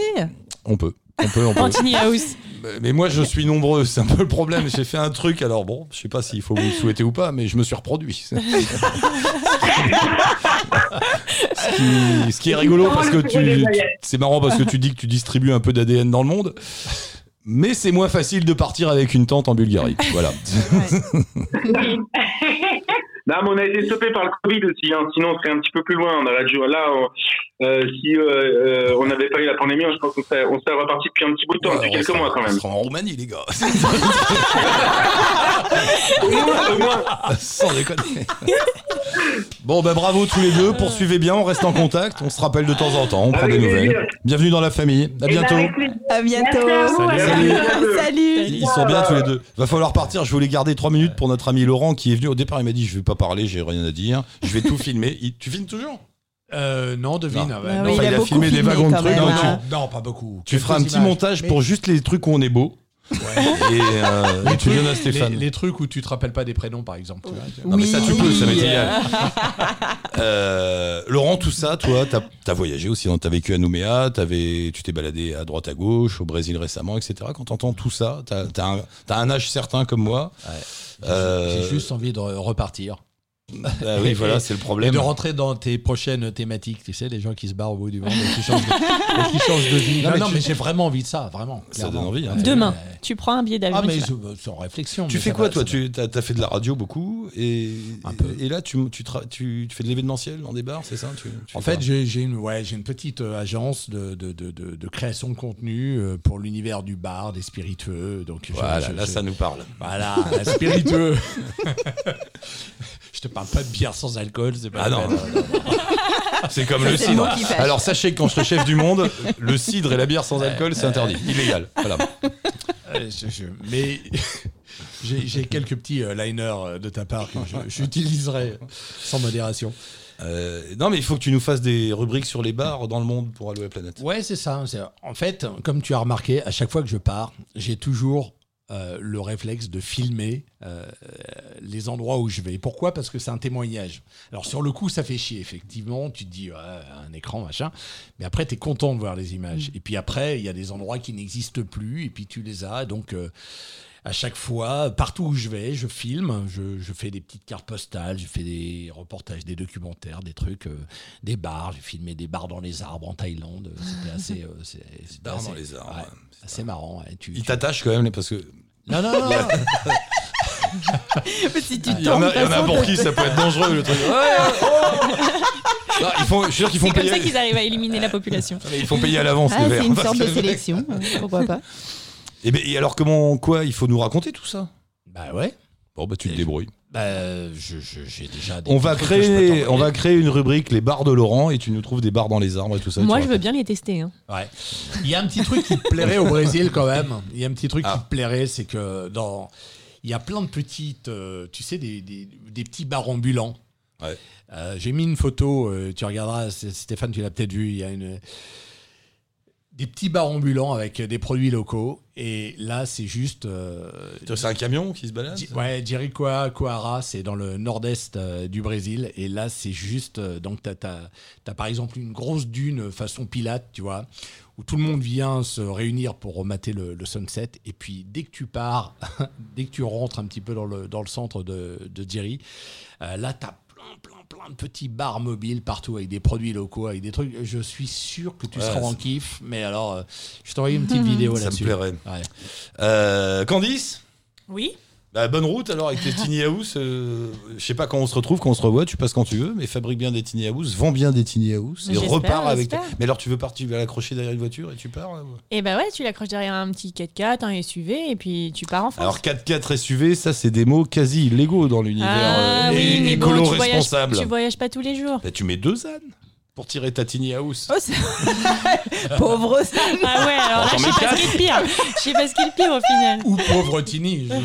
On peut. On peut, on peut. En tiny house. Mais- moi, je suis nombreux, c'est un peu le problème. J'ai fait un truc, alors bon, je sais pas s'il faut vous le souhaiter ou pas, mais je me suis reproduit. ce, qui, ce qui est rigolo parce que tu, c'est marrant parce que tu dis que tu distribues un peu d'ADN dans le monde. Mais c'est moins facile de partir avec une tante en Bulgarie. Voilà. mais on a été stoppé par le Covid aussi, hein. sinon on serait un petit peu plus loin. On aurait dû, là, on- euh, si euh, euh, on n'avait pas eu la pandémie, je pense qu'on serait, on serait reparti depuis un petit bout de temps, Ouais, depuis on quelques sera- mois quand On même. sera en Roumanie, les gars. Au moins, au moins. Sans déconner. Bon, ben bravo tous les deux. Poursuivez bien, on reste en contact. On se rappelle de temps en temps, on prend Avec des nouvelles. plaisir. Bienvenue dans la famille. À Eh ben, bientôt. À bientôt. Merci à vous, Salut. Ils sont bien tous les deux. Va falloir partir. Je voulais garder trois minutes pour notre ami Laurent qui est venu au départ. Il m'a dit Je vais pas parler, j'ai rien à dire. Je vais tout filmer. Il- Tu filmes toujours? Euh, non, devine. Non. ah ouais, Ah non, oui, Enfin, il il a beaucoup filmé des filmé wagons de quand trucs. même, Non, tu- hein. non, pas beaucoup. Tu feras un petit images. montage Mais- pour juste les trucs où on est beau. Et, euh, et tu trucs- donnes à Stéphane. Les, les trucs où tu te rappelles pas des prénoms, par exemple. tu vois. Non, mais ça, tu peux, ça m'est égal. Euh, Laurent, tout ça, toi, t'as as voyagé aussi, hein, t'as vécu à Nouméa, t'avais- tu t'es baladé à droite à gauche, au Brésil récemment, etc. Quand t'entends tout ça, t'as as un, âge certain comme moi. Euh, J'ai juste envie de re- repartir. Ah oui, voilà, c'est le Et problème. de rentrer dans tes prochaines thématiques, tu sais, les gens qui se barrent au bout du monde et qui changent de, et qui changent de vie. Non, Non, mais non, tu- mais j'ai vraiment envie de ça, vraiment. Ça clairement. donne envie. hein. Demain, tu prends un billet d'avion. Ah, mais je- sans réflexion. Tu fais quoi, va, toi. Tu as, fait de la radio beaucoup et, Un peu. et là, tu, tu, tra- tu, tu fais de l'événementiel dans des bars, c'est ça tu, tu En fait, j'ai j'ai une, ouais, j'ai une petite euh, agence de, de, de, de, de création de contenu euh, pour l'univers du bar, des spiritueux. Donc Voilà, je- là, je- ça nous parle. Voilà, spiritueux. je te parle pas de bière sans alcool, c'est pas Ah non. C'est comme le cidre. Alors sachez que quand je serai chef du monde, le cidre et la bière sans alcool, c'est interdit, illégal. Voilà. Je- je- mais J'ai quelques petits euh, liners euh, de ta part que je- j'utiliserai sans modération. Euh, non, mais il faut que tu nous fasses des rubriques sur les bars dans le monde pour Allo la planète. Ouais, c'est ça. En fait, comme tu as remarqué, à chaque fois que je pars, j'ai toujours euh, le réflexe de filmer euh, les endroits où je vais. Pourquoi? Parce que c'est un témoignage. Alors sur le coup, ça fait chier, effectivement. Tu te dis, un écran, machin. Mais après, tu es content de voir les images. Et puis après, il y a des endroits qui n'existent plus, et puis tu les as. Donc... euh, à chaque fois, partout où je vais, je filme, je, je fais des petites cartes postales, je fais des reportages, des documentaires, des trucs, euh, des bars. J'ai filmé des bars dans les arbres en Thaïlande. C'était assez, euh, bars dans les arbres, ouais, assez marrant. ouais. Tu- Il tu- t'attache quand même, parce que. Non, non, non. non. si tu Il y en a, il y en a pour qui ça peut être dangereux le truc. Ouais, oh. Ils font, je suis sûr qu'ils C'est font comme payer. ça qu'ils arrivent à éliminer la population. Mais ils font payer à l'avance Ah, les c'est verres. une parce sorte de que- sélection, euh, pourquoi pas. Et, ben, et alors comment quoi Il faut nous raconter tout ça? Bah ouais. Bon bah tu te débrouilles. Bah, je- je- j'ai déjà. des On va créer, on va créer une rubrique les bars de Laurent et tu nous trouves des bars dans les arbres et tout ça. Moi, tu je veux bien les tester. hein. Ouais. Il y a un petit truc qui te plairait au Brésil quand même. Il y a un petit truc Ah. qui te plairait, c'est que dans. Il y a plein de petites. euh, tu sais, des, des- des petits bars ambulants. Ouais. Euh, J'ai mis une photo, euh, tu regarderas, c'est- Stéphane, tu l'as peut-être vu. Il y a une. Des petits bars ambulants avec des produits locaux. Et là, c'est juste. euh, C'est un camion qui se balade Di- Ouais, Jericoacoara, c'est dans le nord-est euh, du Brésil. Et là, c'est juste. euh, donc, tu as, par exemple une grosse dune façon Pilate, tu vois, où tout le monde vient se réunir pour mater le, le sunset. Et puis, dès que tu pars, dès que tu rentres un petit peu dans le, dans le centre de, de euh, là, tu as plein, de petits bars mobiles partout avec des produits locaux, avec des trucs. Je suis sûr que tu Ouais, seras en kiff. Mais alors, euh, je t'envoie une petite vidéo Ça me là-dessus. plairait. Ouais. Euh, Candice? Oui. Bah, bonne route alors avec tes tiny house. euh, je sais pas quand on se retrouve, quand on se revoit, tu passes quand tu veux, mais fabrique bien des tiny house, vends bien des tiny house et repars avec. j'espère. Mais alors tu veux partir, tu vas l'accrocher derrière une voiture et tu pars là. Et bah ouais, tu l'accroches derrière un petit 4x4, un SUV, et puis tu pars en France. Alors 4x4 SUV, ça c'est des mots quasi illégaux dans l'univers ah euh, oui, écolo bon, tu voyages, responsable. tu voyages pas tous les jours. Bah, tu mets deux ânes pour tirer ta tiny house. Oh, Pauvre ça. Ah ouais, alors là, je sais pas ce qui est le pire. Je sais pas ce qui est le pire au final. Ou pauvre Tini.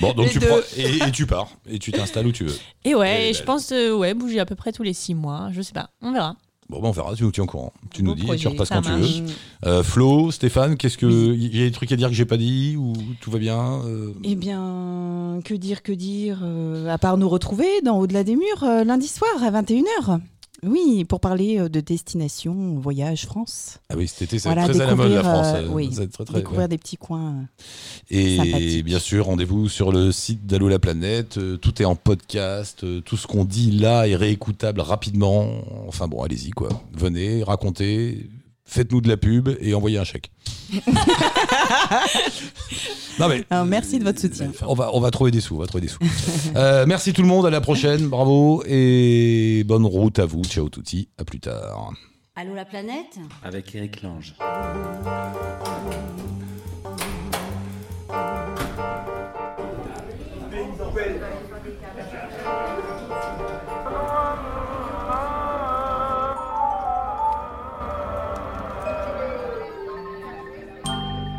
Bon, donc Les tu deux. prends et, et tu pars et tu t'installes où tu veux. Et ouais, Et je bah- pense euh, ouais, bouger à peu près tous les 6 mois. Je sais pas, on verra. Bon, bah, on verra, tu nous tiens au courant. Tu nous dis et projet, tu repasses quand tu veux. Euh, Flo, Stéphane, qu'est-ce que. Il y a des trucs à dire que j'ai pas dit ou tout va bien euh, Eh bien, que dire, que dire, euh, à part nous retrouver dans Au-delà des murs euh, lundi soir à 21h. Oui, pour parler euh, de destination voyage France. Ah oui, cet été, c'est Voilà, très à la mode la France. euh, euh, oui, très, très, Découvrir ouais. des petits coins. Et bien sûr, rendez-vous sur le site d'Allo la planète. tout est en podcast. tout ce qu'on dit là est réécoutable rapidement. Enfin bon, allez-y quoi. Venez, racontez, faites-nous de la pub et envoyez un chèque. non mais. Alors, merci de votre soutien. On va, on va trouver des sous, on va trouver des sous. Euh, merci tout le monde, à la prochaine, bravo et bonne route à vous. Ciao touti, à plus tard. Allô la planète? Avec Eric Lange.